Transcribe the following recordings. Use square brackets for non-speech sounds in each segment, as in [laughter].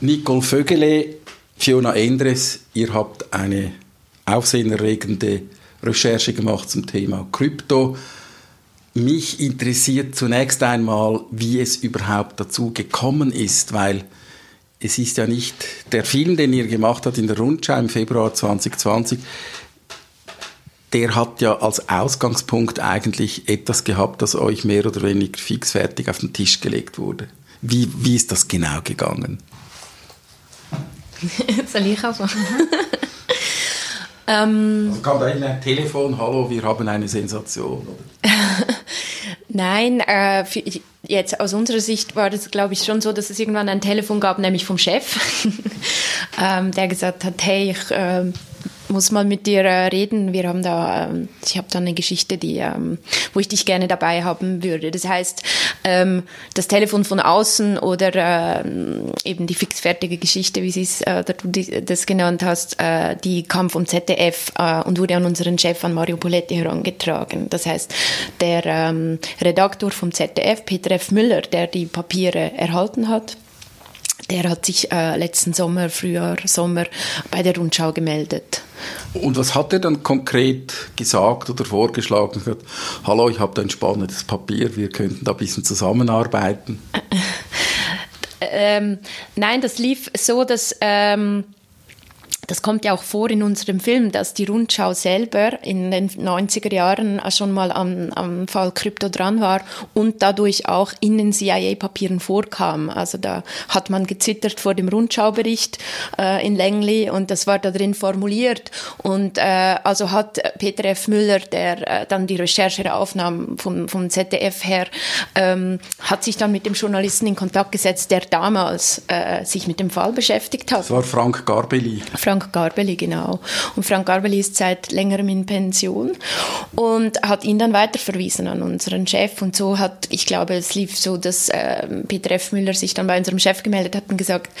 Nicole Vögele, Fiona Endres, ihr habt eine aufsehenerregende Recherche gemacht zum Thema Krypto. Mich interessiert zunächst einmal, wie es überhaupt dazu gekommen ist, weil es ist ja nicht der Film, den ihr gemacht habt in der Rundschau im Februar 2020, der hat ja als Ausgangspunkt eigentlich etwas gehabt, das euch mehr oder weniger fixfertig auf den Tisch gelegt wurde. Wie, wie ist das genau gegangen? Soll ich auch machen? ähm, also kam da ein Telefon, hallo, wir haben eine Sensation? Nein, äh, für, jetzt aus unserer Sicht war das, glaube ich, schon so, dass es irgendwann ein Telefon gab, nämlich vom Chef, [laughs] ähm, der gesagt hat, hey, ich äh, muss mal mit dir äh, reden. Wir haben da, ähm, ich habe da eine Geschichte, die, ähm, wo ich dich gerne dabei haben würde. Das heißt, ähm, das Telefon von außen oder eben die fixfertige Geschichte, wie sie äh, du das genannt hast, äh, die kam vom ZDF und wurde an unseren Chef, an Mario Poletti, herangetragen. Das heißt, der Redaktor vom ZDF, Peter F. Müller, der die Papiere erhalten hat, der hat sich äh, letzten Sommer, Frühjahr, Sommer bei der Rundschau gemeldet. Und was hat er dann konkret gesagt oder vorgeschlagen? Gesagt, Hallo, ich habe da ein spannendes Papier, wir könnten da ein bisschen zusammenarbeiten. [laughs] ähm, nein, das lief so, dass ähm, das kommt ja auch vor in unserem Film, dass die Rundschau selber in den 90er Jahren schon mal am, am Fall Krypto dran war und dadurch auch in den CIA-Papieren vorkam. Also da hat man gezittert vor dem Rundschaubericht äh, in Langley und das war da drin formuliert. Und äh, also hat Peter F. Müller, der äh, dann die Recherche aufnahm vom, vom ZDF her, ähm, hat sich dann mit dem Journalisten in Kontakt gesetzt, der damals äh, sich mit dem Fall beschäftigt hat. Das war Frank Garbeli. Frank Frank Garbeli, genau. Und Frank Garbeli ist seit längerem in Pension und hat ihn dann weiterverwiesen an unseren Chef. Und so hat, ich glaube, es lief so, dass äh, Peter F. Müller sich dann bei unserem Chef gemeldet hat und gesagt,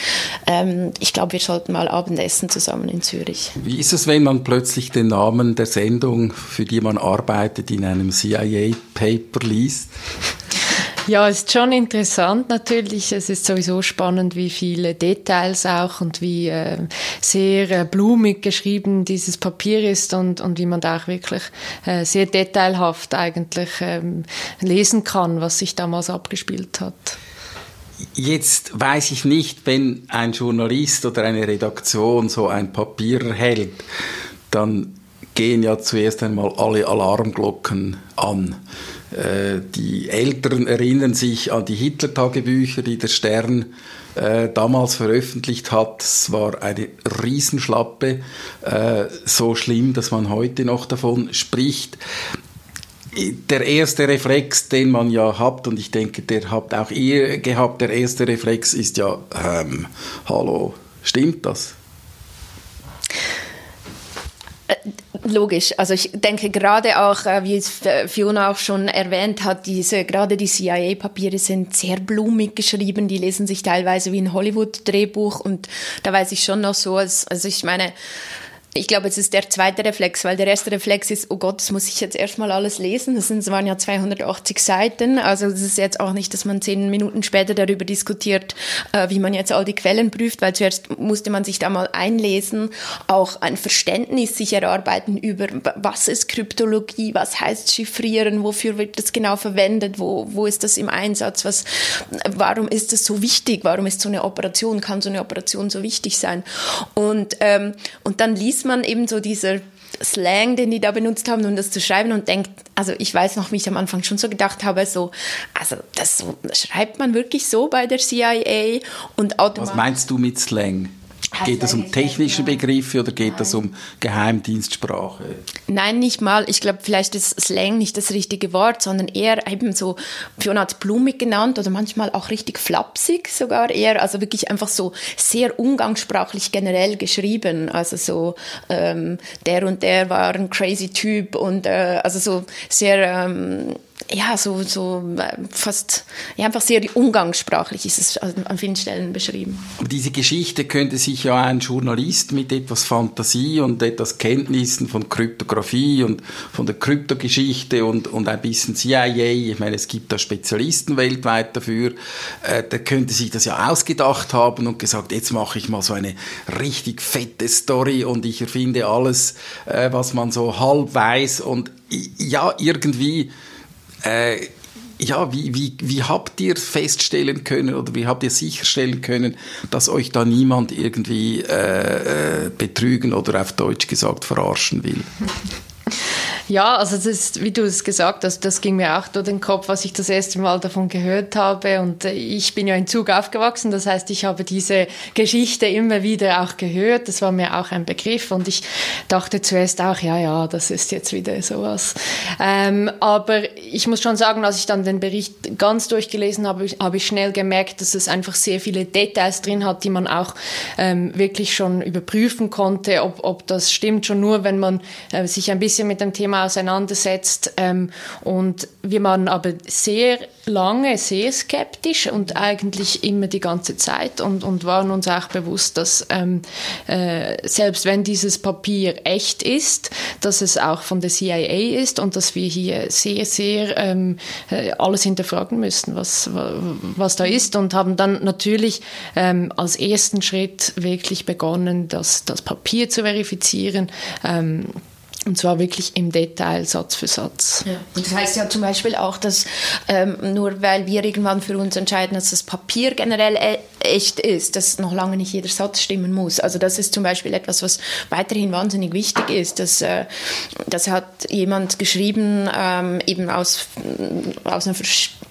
ähm, ich glaube, wir sollten mal Abendessen zusammen in Zürich. Wie ist es, wenn man plötzlich den Namen der Sendung, für die man arbeitet, in einem CIA-Paper liest? Ja, ist schon interessant natürlich. Es ist sowieso spannend, wie viele Details auch und wie äh, sehr äh, blumig geschrieben dieses Papier ist und, und wie man da auch wirklich äh, sehr detailhaft eigentlich ähm, lesen kann, was sich damals abgespielt hat. Jetzt weiß ich nicht, wenn ein Journalist oder eine Redaktion so ein Papier erhält, dann gehen ja zuerst einmal alle Alarmglocken an. Äh, die Älteren erinnern sich an die Hitler-Tagebücher, die der Stern äh, damals veröffentlicht hat. Es war eine Riesenschlappe, äh, so schlimm, dass man heute noch davon spricht. Der erste Reflex, den man ja hat, und ich denke, der habt auch ihr gehabt, der erste Reflex ist ja, ähm, hallo, stimmt das? Logisch. Also ich denke gerade auch, äh, wie es Fiona auch schon erwähnt hat, diese, gerade die CIA-Papiere sind sehr blumig geschrieben. Die lesen sich teilweise wie ein Hollywood-Drehbuch und da weiß ich schon noch so, als, also ich meine, ich glaube, es ist der zweite Reflex, weil der erste Reflex ist, oh Gott, das muss ich jetzt erstmal alles lesen. Das, sind, waren ja 280 Seiten. Also es ist jetzt auch nicht, dass man zehn Minuten später darüber diskutiert, äh, wie man jetzt all die Quellen prüft, weil zuerst musste man sich da mal einlesen, auch ein Verständnis sich erarbeiten über, was ist Kryptologie, was heißt Chiffrieren, wofür wird das genau verwendet, wo, wo ist das im Einsatz, was, warum ist das so wichtig, warum ist so eine Operation, kann so eine Operation so wichtig sein? Und, ähm, und dann liest man eben so dieser Slang, den die da benutzt haben, um das zu schreiben und denkt, also ich weiß noch, wie ich am Anfang schon so gedacht habe, so, also das, das schreibt man wirklich so bei der CIA und automatisch. Was meinst du mit Slang? Geht es um technische Begriffe oder geht es um Geheimdienstsprache? Nein, nicht mal. Ich glaube, vielleicht ist Slang nicht das richtige Wort, sondern eher eben so, Fiona hat blumig genannt oder manchmal auch richtig flapsig sogar eher. Also wirklich einfach so sehr umgangssprachlich generell geschrieben. Also so, ähm, der und der war ein crazy Typ und äh, also so sehr, ähm, ja, so, so äh, fast, ja, einfach sehr umgangssprachlich ist es an vielen Stellen beschrieben. Aber diese Geschichte könnte sich ja ein Journalist mit etwas Fantasie und etwas Kenntnissen von Kryptographie und von der Kryptogeschichte und, und ein bisschen CIA, ich meine, es gibt da Spezialisten weltweit dafür, äh, der könnte sich das ja ausgedacht haben und gesagt, jetzt mache ich mal so eine richtig fette Story und ich erfinde alles, äh, was man so halb weiß und ja, irgendwie äh, ja, wie, wie, wie habt ihr feststellen können oder wie habt ihr sicherstellen können, dass euch da niemand irgendwie äh, äh betrügen oder auf Deutsch gesagt verarschen will? [laughs] Ja, also das ist, wie du es gesagt hast, das ging mir auch durch den Kopf, was ich das erste Mal davon gehört habe. Und äh, ich bin ja in Zug aufgewachsen, das heißt, ich habe diese Geschichte immer wieder auch gehört. Das war mir auch ein Begriff und ich dachte zuerst auch, ja, ja, das ist jetzt wieder sowas. Ähm, aber ich muss schon sagen, als ich dann den Bericht ganz durchgelesen habe, habe ich schnell gemerkt, dass es einfach sehr viele Details drin hat, die man auch ähm, wirklich schon überprüfen konnte, ob, ob das stimmt, schon nur, wenn man äh, sich ein bisschen mit dem Thema auseinandersetzt. Ähm, und wir waren aber sehr lange sehr skeptisch und eigentlich immer die ganze Zeit und, und waren uns auch bewusst, dass ähm, äh, selbst wenn dieses Papier echt ist, dass es auch von der CIA ist und dass wir hier sehr, sehr ähm, äh, alles hinterfragen müssen, was, was da ist und haben dann natürlich ähm, als ersten Schritt wirklich begonnen, das, das Papier zu verifizieren. Ähm, und zwar wirklich im Detail, Satz für Satz. Ja. Und das heißt ja zum Beispiel auch, dass ähm, nur weil wir irgendwann für uns entscheiden, dass das Papier generell e echt ist, dass noch lange nicht jeder Satz stimmen muss. Also das ist zum Beispiel etwas, was weiterhin wahnsinnig wichtig ist. Dass, äh, das hat jemand geschrieben, ähm, eben aus, aus einer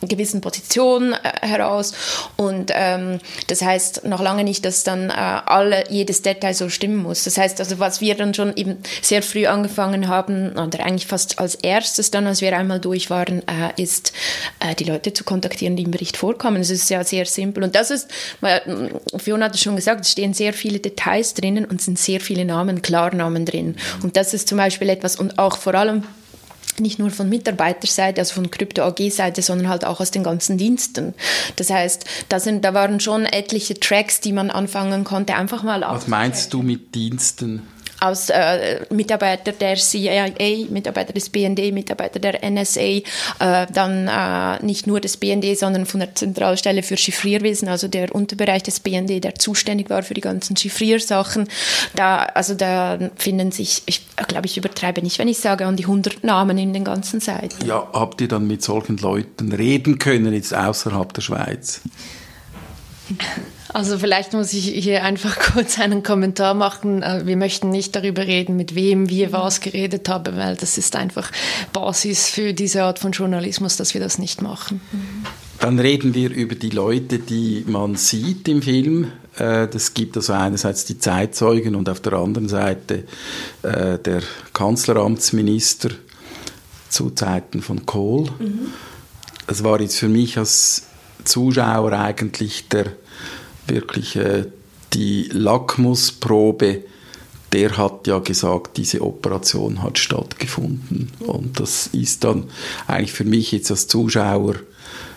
gewissen Position äh, heraus. Und ähm, das heißt noch lange nicht, dass dann äh, alle, jedes Detail so stimmen muss. Das heißt also, was wir dann schon eben sehr früh angefangen haben, oder eigentlich fast als erstes dann, als wir einmal durch waren, äh, ist, äh, die Leute zu kontaktieren, die im Bericht vorkommen. Das ist ja sehr simpel. Und das ist, weil, mm, Fiona hat es schon gesagt, es stehen sehr viele Details drinnen und sind sehr viele Namen, Klarnamen drin. Und das ist zum Beispiel etwas, und auch vor allem nicht nur von Mitarbeiterseite, also von Krypto AG-Seite, sondern halt auch aus den ganzen Diensten. Das heißt, da, sind, da waren schon etliche Tracks, die man anfangen konnte, einfach mal Was meinst du mit Diensten? Aus äh, Mitarbeiter der CIA, Mitarbeiter des BND, Mitarbeiter der NSA, äh, dann äh, nicht nur des BND, sondern von der Zentralstelle für Chiffrierwesen, also der Unterbereich des BND, der zuständig war für die ganzen Chiffriersachen. Da, also da finden sich, ich glaube, ich übertreibe nicht, wenn ich sage, an die 100 Namen in den ganzen Seiten. Ja, habt ihr dann mit solchen Leuten reden können, jetzt außerhalb der Schweiz? Also vielleicht muss ich hier einfach [laughs] kurz einen Kommentar machen. Äh, wir möchten nicht darüber reden, mit wem wir was geredet haben, weil das ist einfach Basis für diese Art von Journalismus, dass wir das nicht machen. Dann reden wir über die Leute, die man sieht im Film. Äh, das gibt also einerseits die Zeitzeugen und auf der anderen Seite äh, der Kanzleramtsminister zu Zeiten von Kohl. Mhm. Das war jetzt für mich als Zuschauer eigentlich der wirklich äh, die Lackmusprobe, der hat ja gesagt, diese Operation hat stattgefunden. Und das ist dann eigentlich für mich jetzt als Zuschauer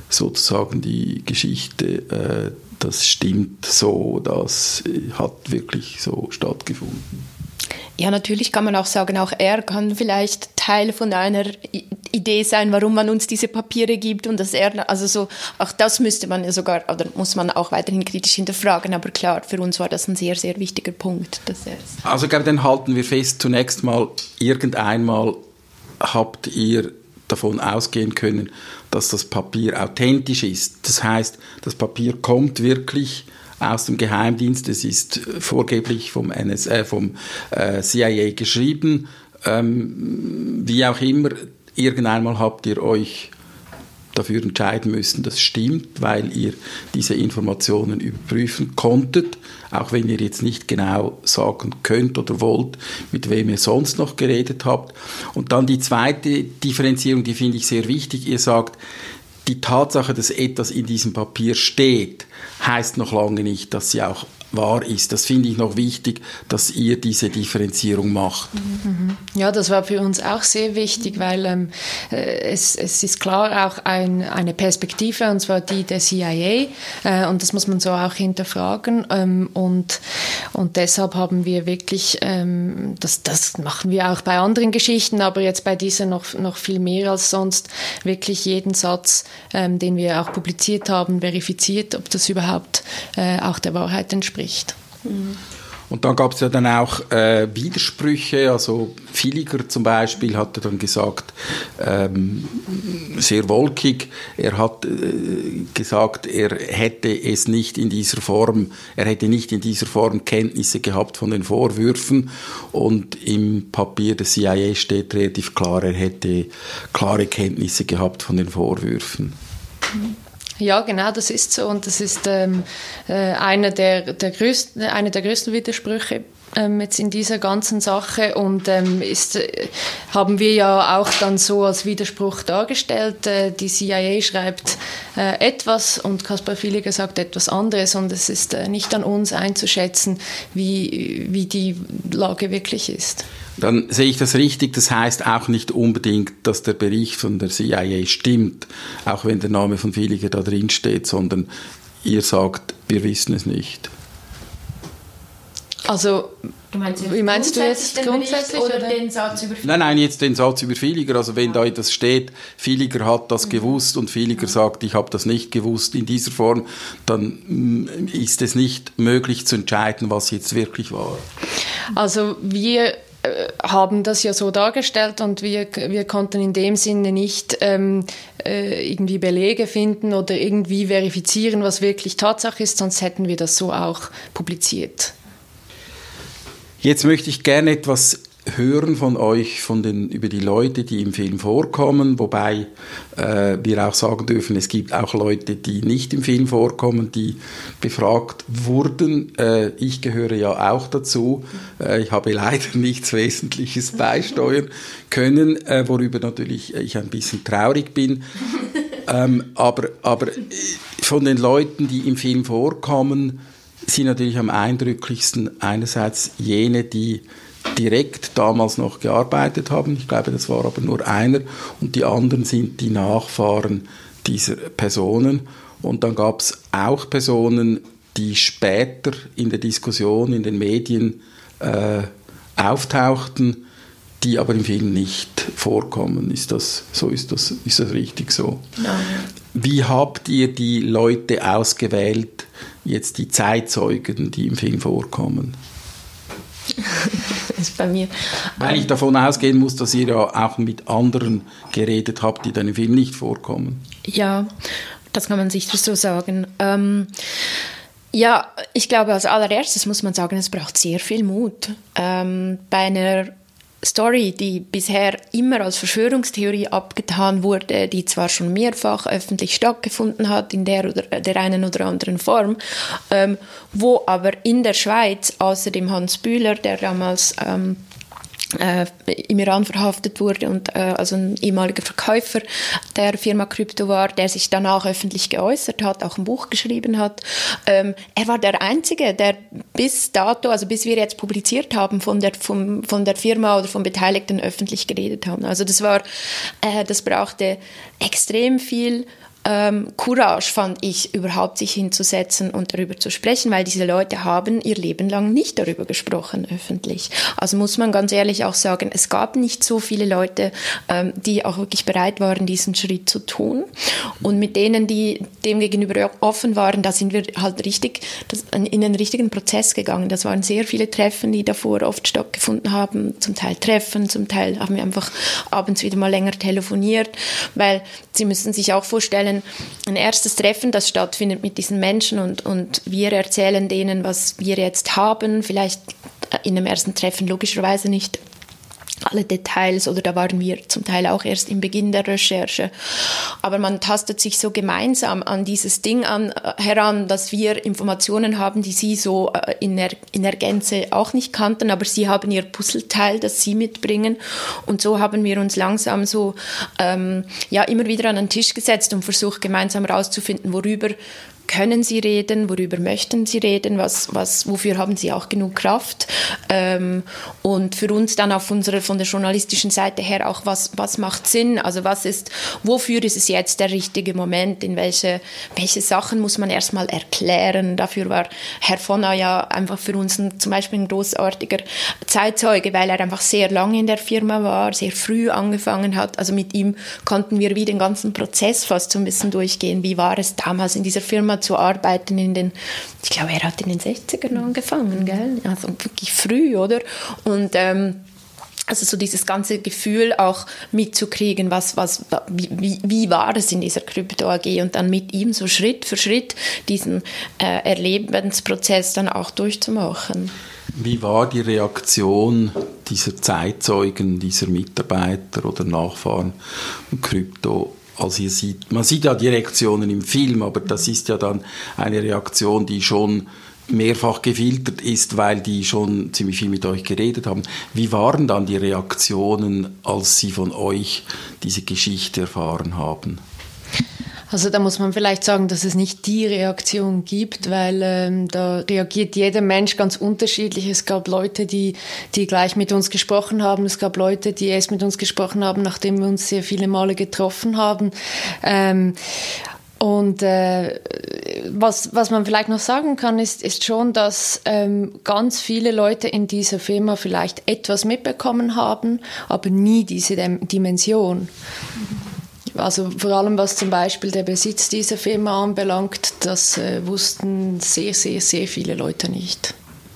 sozusagen die Geschichte, äh, das stimmt so, das hat wirklich so stattgefunden. Ja, natürlich kann man auch sagen, auch er kann vielleicht Teil von einer Idee sein, warum man uns diese Papiere gibt und dass er, also so, auch das müsste man ja sogar, oder muss man auch weiterhin kritisch hinterfragen, aber klar, für uns war das ein sehr, sehr wichtiger Punkt. Dass also ich glaube, dann halten wir fest, zunächst mal, irgendeinmal habt ihr davon ausgehen können, dass das Papier authentisch ist. Das heißt, das Papier kommt wirklich aus dem Geheimdienst. Es ist vorgeblich vom, NSA, vom äh, CIA geschrieben. Ähm, wie auch immer, irgendeinmal habt ihr euch dafür entscheiden müssen, das stimmt, weil ihr diese Informationen überprüfen konntet, auch wenn ihr jetzt nicht genau sagen könnt oder wollt, mit wem ihr sonst noch geredet habt. Und dann die zweite Differenzierung, die finde ich sehr wichtig. Ihr sagt, die Tatsache, dass etwas in diesem Papier steht, heißt noch lange nicht, dass sie auch wahr ist. Das finde ich noch wichtig, dass ihr diese Differenzierung macht. Ja, das war für uns auch sehr wichtig, weil ähm, äh, es, es ist klar auch ein, eine Perspektive, und zwar die der CIA, äh, und das muss man so auch hinterfragen. Ähm, und, und deshalb haben wir wirklich, ähm, das, das machen wir auch bei anderen Geschichten, aber jetzt bei dieser noch, noch viel mehr als sonst, wirklich jeden Satz, ähm, den wir auch publiziert haben, verifiziert, ob das überhaupt äh, auch der Wahrheit entspricht spricht. Und dann gab es ja dann auch äh, Widersprüche, also Filiger zum Beispiel hatte dann gesagt, ähm, sehr wolkig, er hat äh, gesagt, er hätte es nicht in dieser Form, er hätte nicht in dieser Form Kenntnisse gehabt von den Vorwürfen und im Papier des CIA steht relativ klar, er hätte klare Kenntnisse gehabt von den Vorwürfen. Mhm. Ja, genau, das ist so. Und das ist ähm, äh, einer, der, der größten, einer der größten Widersprüche ähm, jetzt in dieser ganzen Sache. Und ähm, ist, äh, haben wir ja auch dann so als Widerspruch dargestellt. Äh, die CIA schreibt äh, etwas und Kaspar Filiger sagt etwas anderes. Und es ist äh, nicht an uns einzuschätzen, wie, wie die Lage wirklich ist. Dann sehe ich das richtig. Das heißt auch nicht unbedingt, dass der Bericht von der CIA stimmt, auch wenn der Name von Filiger da drin steht, sondern ihr sagt, wir wissen es nicht. Also, meinst wie meinst du jetzt grundsätzlich oder, oder, den Satz über Filiger? Nein, nein, jetzt den Satz über Filiger. Also wenn da etwas steht, Filiger hat das mhm. gewusst und Filiger mhm. sagt, ich habe das nicht gewusst in dieser Form, dann mm, ist es nicht möglich zu entscheiden, was jetzt wirklich war. Also wir haben das ja so dargestellt und wir, wir konnten in dem Sinne nicht ähm, äh, irgendwie Belege finden oder irgendwie verifizieren, was wirklich Tatsache ist, sonst hätten wir das so auch publiziert. Jetzt möchte ich gerne etwas hören von euch von den, über die Leute, die im Film vorkommen, wobei äh, wir auch sagen dürfen, es gibt auch Leute, die nicht im Film vorkommen, die befragt wurden. Äh, ich gehöre ja auch dazu. Äh, ich habe leider nichts Wesentliches [laughs] beisteuern können, äh, worüber natürlich ich ein bisschen traurig bin. Ähm, aber, aber äh, von den Leuten, die im Film vorkommen, sind natürlich am eindrücklichsten einerseits jene, die direkt damals noch gearbeitet haben. Ich glaube, das war aber nur einer. Und die anderen sind die Nachfahren dieser Personen. Und dann gab es auch Personen, die später in der Diskussion, in den Medien äh, auftauchten, die aber im Film nicht vorkommen. Ist das so? Ist das, ist das richtig so? Nein. Wie habt ihr die Leute ausgewählt, jetzt die Zeitzeugen, die im Film vorkommen? [laughs] ist bei mir. Weil ich davon ausgehen muss, dass ihr ja auch mit anderen geredet habt, die dann im Film nicht vorkommen. Ja, das kann man sicher so sagen. Ähm, ja, ich glaube, als allererstes muss man sagen, es braucht sehr viel Mut. Ähm, bei einer Story, die bisher immer als Verschwörungstheorie abgetan wurde, die zwar schon mehrfach öffentlich stattgefunden hat in der oder der einen oder anderen Form, ähm, wo aber in der Schweiz außer dem Hans Bühler, der damals ähm, äh, im Iran verhaftet wurde und äh, also ein ehemaliger Verkäufer der Firma Krypto war, der sich danach öffentlich geäußert hat, auch ein Buch geschrieben hat. Ähm, er war der Einzige, der bis dato, also bis wir jetzt publiziert haben, von der, vom, von der Firma oder von Beteiligten öffentlich geredet haben. Also das war, äh, das brauchte extrem viel ähm, Courage fand ich, überhaupt sich hinzusetzen und darüber zu sprechen, weil diese Leute haben ihr Leben lang nicht darüber gesprochen öffentlich. Also muss man ganz ehrlich auch sagen, es gab nicht so viele Leute, ähm, die auch wirklich bereit waren, diesen Schritt zu tun. Und mit denen, die dem gegenüber offen waren, da sind wir halt richtig das, in einen richtigen Prozess gegangen. Das waren sehr viele Treffen, die davor oft stattgefunden haben, zum Teil Treffen, zum Teil haben wir einfach abends wieder mal länger telefoniert, weil Sie müssen sich auch vorstellen, ein erstes Treffen, das stattfindet mit diesen Menschen und, und wir erzählen denen, was wir jetzt haben, vielleicht in einem ersten Treffen logischerweise nicht alle Details oder da waren wir zum Teil auch erst im Beginn der Recherche. Aber man tastet sich so gemeinsam an dieses Ding an, äh, heran, dass wir Informationen haben, die sie so äh, in der, in der Gänze auch nicht kannten, aber sie haben ihr Puzzleteil, das sie mitbringen. Und so haben wir uns langsam so ähm, ja immer wieder an den Tisch gesetzt und versucht gemeinsam herauszufinden, worüber können Sie reden, worüber möchten Sie reden, was, was, wofür haben Sie auch genug Kraft? Ähm, und für uns dann auf unserer, von der journalistischen Seite her auch, was, was macht Sinn, also was ist, wofür ist es jetzt der richtige Moment, in welche, welche Sachen muss man erstmal erklären, dafür war Herr Fonna ja einfach für uns ein, zum Beispiel ein großartiger Zeitzeuge, weil er einfach sehr lange in der Firma war, sehr früh angefangen hat, also mit ihm konnten wir wie den ganzen Prozess fast so ein bisschen durchgehen, wie war es damals in dieser Firma zu arbeiten in den, ich glaube, er hat in den 60ern angefangen, gell? Also wirklich früh, oder? Und ähm, also so dieses ganze Gefühl auch mitzukriegen, was, was, wie, wie war es in dieser Krypto AG und dann mit ihm so Schritt für Schritt diesen äh, Erlebensprozess dann auch durchzumachen. Wie war die Reaktion dieser Zeitzeugen, dieser Mitarbeiter oder Nachfahren von Krypto als ihr sieht, man sieht ja die Reaktionen im Film, aber das ist ja dann eine Reaktion, die schon mehrfach gefiltert ist, weil die schon ziemlich viel mit euch geredet haben. Wie waren dann die Reaktionen, als sie von euch diese Geschichte erfahren haben? Also da muss man vielleicht sagen, dass es nicht die Reaktion gibt, weil ähm, da reagiert jeder Mensch ganz unterschiedlich. Es gab Leute, die, die gleich mit uns gesprochen haben. Es gab Leute, die erst mit uns gesprochen haben, nachdem wir uns sehr viele Male getroffen haben. Ähm, und äh, was, was man vielleicht noch sagen kann, ist, ist schon, dass ähm, ganz viele Leute in dieser Firma vielleicht etwas mitbekommen haben, aber nie diese Dimension. Also vor allem was zum Beispiel der Besitz dieser Firma anbelangt, das äh, wussten sehr, sehr, sehr viele Leute nicht.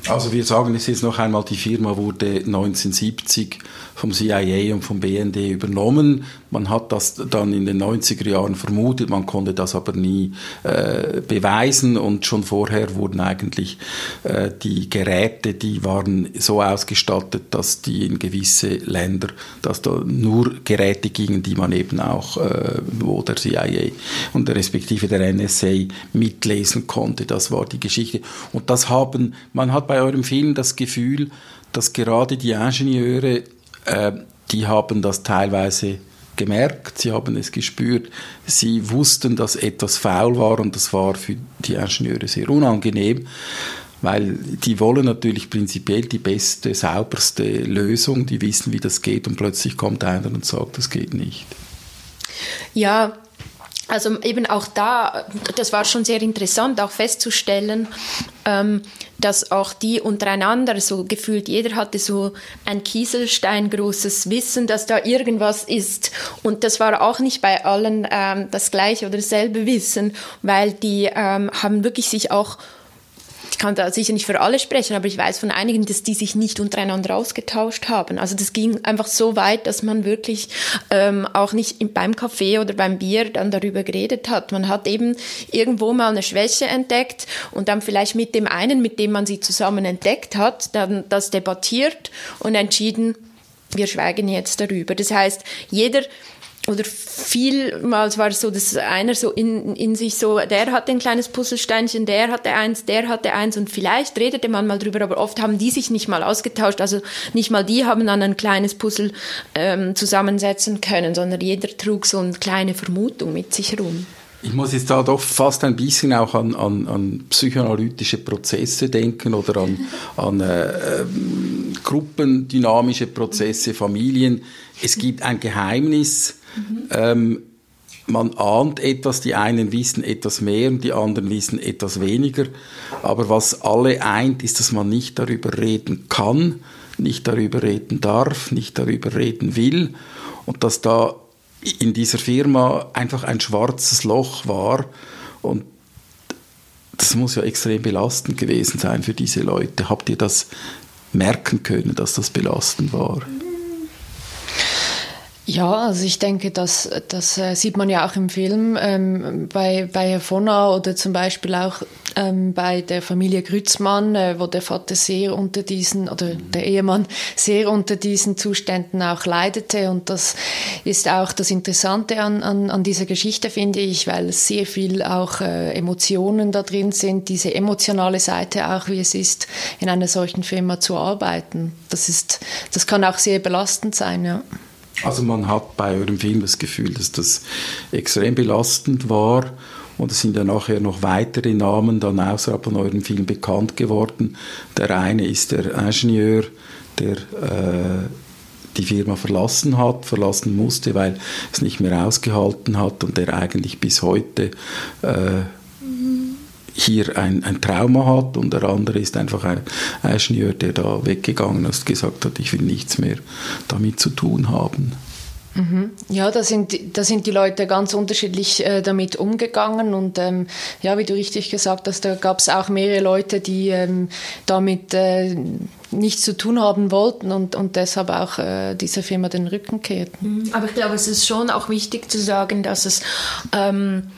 Also wir sagen es jetzt noch einmal, die Firma wurde 1970 vom CIA und vom BND übernommen. Man hat das dann in den 90er Jahren vermutet, man konnte das aber nie äh, beweisen und schon vorher wurden eigentlich äh, die Geräte, die waren so ausgestattet, dass die in gewisse Länder, dass da nur Geräte gingen, die man eben auch, äh, wo der CIA und respektive der NSA mitlesen konnte. Das war die Geschichte. Und das haben, man hat bei eurem Film das Gefühl, dass gerade die Ingenieure äh, die haben das teilweise gemerkt, sie haben es gespürt, sie wussten, dass etwas faul war und das war für die Ingenieure sehr unangenehm, weil die wollen natürlich prinzipiell die beste, sauberste Lösung, die wissen, wie das geht und plötzlich kommt einer und sagt, das geht nicht. Ja, also eben auch da, das war schon sehr interessant, auch festzustellen, ähm, dass auch die untereinander so gefühlt, jeder hatte so ein Kieselstein großes Wissen, dass da irgendwas ist. Und das war auch nicht bei allen ähm, das gleiche oder dasselbe Wissen, weil die ähm, haben wirklich sich auch ich kann da sicher nicht für alle sprechen, aber ich weiß von einigen, dass die sich nicht untereinander ausgetauscht haben. Also das ging einfach so weit, dass man wirklich ähm, auch nicht beim Kaffee oder beim Bier dann darüber geredet hat. Man hat eben irgendwo mal eine Schwäche entdeckt und dann vielleicht mit dem einen, mit dem man sie zusammen entdeckt hat, dann das debattiert und entschieden, wir schweigen jetzt darüber. Das heißt, jeder oder vielmals war es so, dass einer so in, in sich so, der hatte ein kleines Puzzlesteinchen, der hatte eins, der hatte eins und vielleicht redete man mal drüber, aber oft haben die sich nicht mal ausgetauscht, also nicht mal die haben dann ein kleines Puzzle ähm, zusammensetzen können, sondern jeder trug so eine kleine Vermutung mit sich rum. Ich muss jetzt da doch fast ein bisschen auch an, an, an psychoanalytische Prozesse denken oder an, an äh, äh, gruppendynamische Prozesse, Familien. Es gibt ein Geheimnis, Mhm. Ähm, man ahnt etwas, die einen wissen etwas mehr und die anderen wissen etwas weniger. Aber was alle eint, ist, dass man nicht darüber reden kann, nicht darüber reden darf, nicht darüber reden will und dass da in dieser Firma einfach ein schwarzes Loch war und das muss ja extrem belastend gewesen sein für diese Leute. Habt ihr das merken können, dass das belastend war? Ja, also ich denke, das, das äh, sieht man ja auch im Film ähm, bei, bei Herr Vonner oder zum Beispiel auch ähm, bei der Familie Grützmann, äh, wo der Vater sehr unter diesen, oder der Ehemann sehr unter diesen Zuständen auch leidete. Und das ist auch das Interessante an, an, an dieser Geschichte, finde ich, weil es sehr viel auch äh, Emotionen da drin sind, diese emotionale Seite auch, wie es ist, in einer solchen Firma zu arbeiten. Das ist, das kann auch sehr belastend sein, ja. Also man hat bei eurem Film das Gefühl, dass das extrem belastend war. Und es sind ja nachher noch weitere Namen dann außerhalb von eurem Film bekannt geworden. Der eine ist der Ingenieur, der äh, die Firma verlassen hat, verlassen musste, weil es nicht mehr ausgehalten hat und der eigentlich bis heute äh, hier ein, ein Trauma hat und der andere ist einfach ein Ingenieur, der da weggegangen ist, gesagt hat, ich will nichts mehr damit zu tun haben. Mhm. Ja, da sind, da sind die Leute ganz unterschiedlich äh, damit umgegangen und ähm, ja, wie du richtig gesagt hast, da gab es auch mehrere Leute, die ähm, damit äh, nichts zu tun haben wollten und, und deshalb auch äh, dieser Firma den Rücken kehrten. Mhm. Aber ich glaube, es ist schon auch wichtig zu sagen, dass es ähm,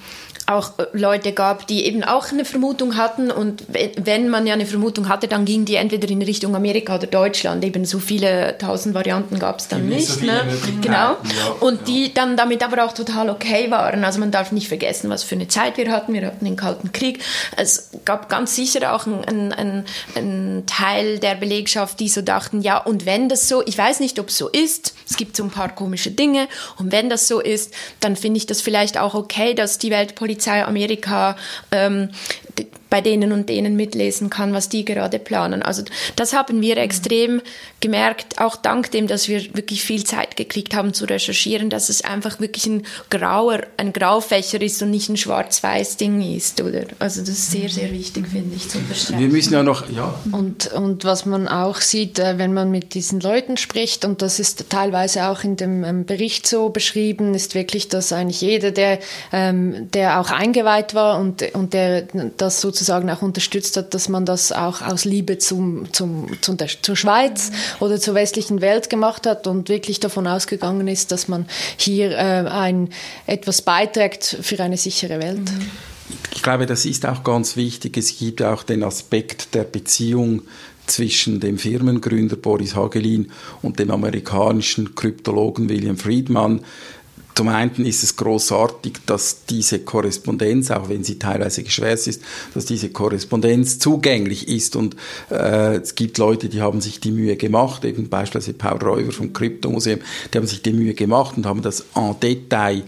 auch Leute gab, die eben auch eine Vermutung hatten und wenn man ja eine Vermutung hatte, dann ging die entweder in Richtung Amerika oder Deutschland. Eben so viele tausend Varianten gab es dann nicht. So ne? Genau. Und die dann damit aber auch total okay waren. Also man darf nicht vergessen, was für eine Zeit wir hatten. Wir hatten den Kalten Krieg. Es gab ganz sicher auch einen ein, ein Teil der Belegschaft, die so dachten, ja, und wenn das so, ich weiß nicht, ob es so ist, es gibt so ein paar komische Dinge und wenn das so ist, dann finde ich das vielleicht auch okay, dass die Weltpolitik Polizei Amerika ähm, bei denen und denen mitlesen kann, was die gerade planen. Also das haben wir extrem gemerkt, auch dank dem, dass wir wirklich viel Zeit gekriegt haben zu recherchieren, dass es einfach wirklich ein grauer, ein Graufächer ist und nicht ein schwarz-weiß Ding ist, oder? Also das ist sehr, sehr wichtig, finde ich, zu unterstreichen. Wir müssen ja noch, ja. Und, und was man auch sieht, äh, wenn man mit diesen Leuten spricht, und das ist teilweise auch in dem ähm, Bericht so beschrieben, ist wirklich, dass eigentlich jeder, der, ähm, der auch eingeweiht war und, und der das sozusagen auch unterstützt hat, dass man das auch aus Liebe zum, zum, zum der, zur Schweiz oder zur westlichen Welt gemacht hat und wirklich davon ausgegangen ist, dass man hier äh, ein, etwas beiträgt für eine sichere Welt. Ich glaube, das ist auch ganz wichtig. Es gibt auch den Aspekt der Beziehung zwischen dem Firmengründer Boris Hagelin und dem amerikanischen Kryptologen William Friedman. Zum einen ist es großartig, dass diese Korrespondenz, auch wenn sie teilweise geschwärzt ist, dass diese Korrespondenz zugänglich ist. Und äh, es gibt Leute, die haben sich die Mühe gemacht, eben beispielsweise Paul Räuber vom Kryptomuseum, die haben sich die Mühe gemacht und haben das en Detail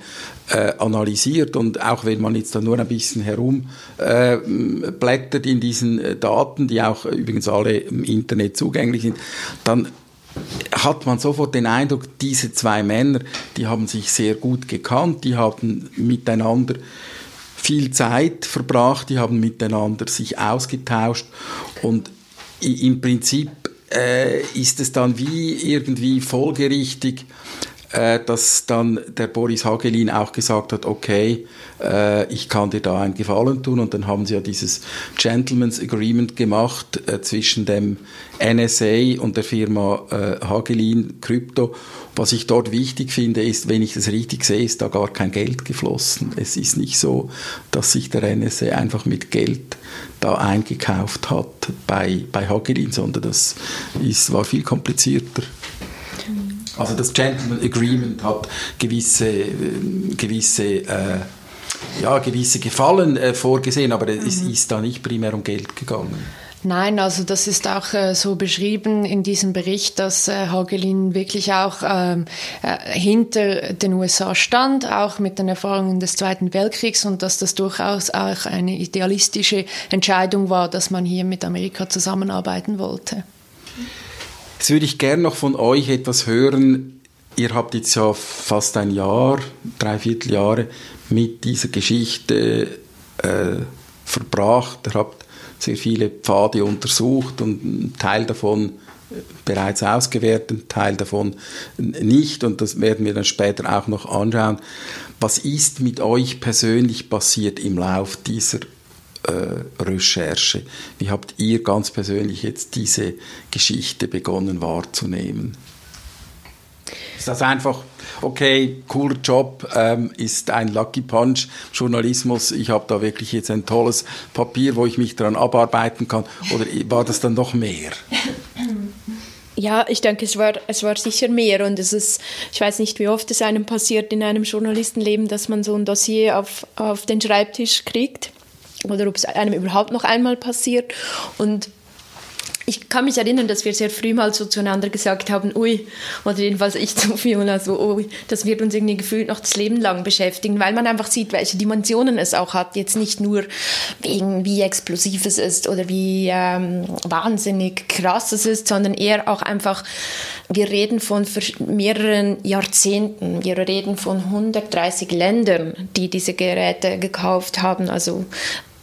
äh, analysiert und auch wenn man jetzt da nur ein bisschen herumblättert äh, in diesen äh, Daten, die auch übrigens alle im Internet zugänglich sind, dann hat man sofort den Eindruck, diese zwei Männer, die haben sich sehr gut gekannt, die haben miteinander viel Zeit verbracht, die haben miteinander sich ausgetauscht. Und im Prinzip äh, ist es dann wie irgendwie folgerichtig, äh, dass dann der Boris Hagelin auch gesagt hat, okay, äh, ich kann dir da einen Gefallen tun und dann haben sie ja dieses Gentleman's Agreement gemacht äh, zwischen dem NSA und der Firma äh, Hagelin Krypto. Was ich dort wichtig finde, ist, wenn ich das richtig sehe, ist da gar kein Geld geflossen. Es ist nicht so, dass sich der NSA einfach mit Geld da eingekauft hat bei, bei Hagelin, sondern das ist, war viel komplizierter. Also das Gentleman Agreement hat gewisse, äh, gewisse, äh, ja, gewisse Gefallen äh, vorgesehen, aber mhm. es ist da nicht primär um Geld gegangen. Nein, also das ist auch äh, so beschrieben in diesem Bericht, dass äh, Hagelin wirklich auch ähm, äh, hinter den USA stand, auch mit den Erfahrungen des Zweiten Weltkriegs und dass das durchaus auch eine idealistische Entscheidung war, dass man hier mit Amerika zusammenarbeiten wollte. Jetzt würde ich gerne noch von euch etwas hören. Ihr habt jetzt ja fast ein Jahr, dreiviertel Jahre mit dieser Geschichte äh, verbracht. Ihr habt sehr viele Pfade untersucht und einen Teil davon bereits ausgewertet, einen Teil davon nicht und das werden wir dann später auch noch anschauen. Was ist mit euch persönlich passiert im Lauf dieser äh, Recherche. Wie habt ihr ganz persönlich jetzt diese Geschichte begonnen wahrzunehmen? Ist das einfach, okay, cooler Job, ähm, ist ein Lucky Punch, Journalismus, ich habe da wirklich jetzt ein tolles Papier, wo ich mich daran abarbeiten kann? Oder war das dann noch mehr? Ja, ich denke, es war, es war sicher mehr und es ist, ich weiß nicht, wie oft es einem passiert in einem Journalistenleben, dass man so ein Dossier auf, auf den Schreibtisch kriegt oder ob es einem überhaupt noch einmal passiert. Und ich kann mich erinnern, dass wir sehr früh mal so zueinander gesagt haben, ui, oder jedenfalls ich [laughs] zu Fiona, so, ui, das wird uns irgendwie gefühlt noch das Leben lang beschäftigen, weil man einfach sieht, welche Dimensionen es auch hat. Jetzt nicht nur wegen, wie explosiv es ist oder wie ähm, wahnsinnig krass es ist, sondern eher auch einfach, wir reden von mehreren Jahrzehnten, wir reden von 130 Ländern, die diese Geräte gekauft haben, also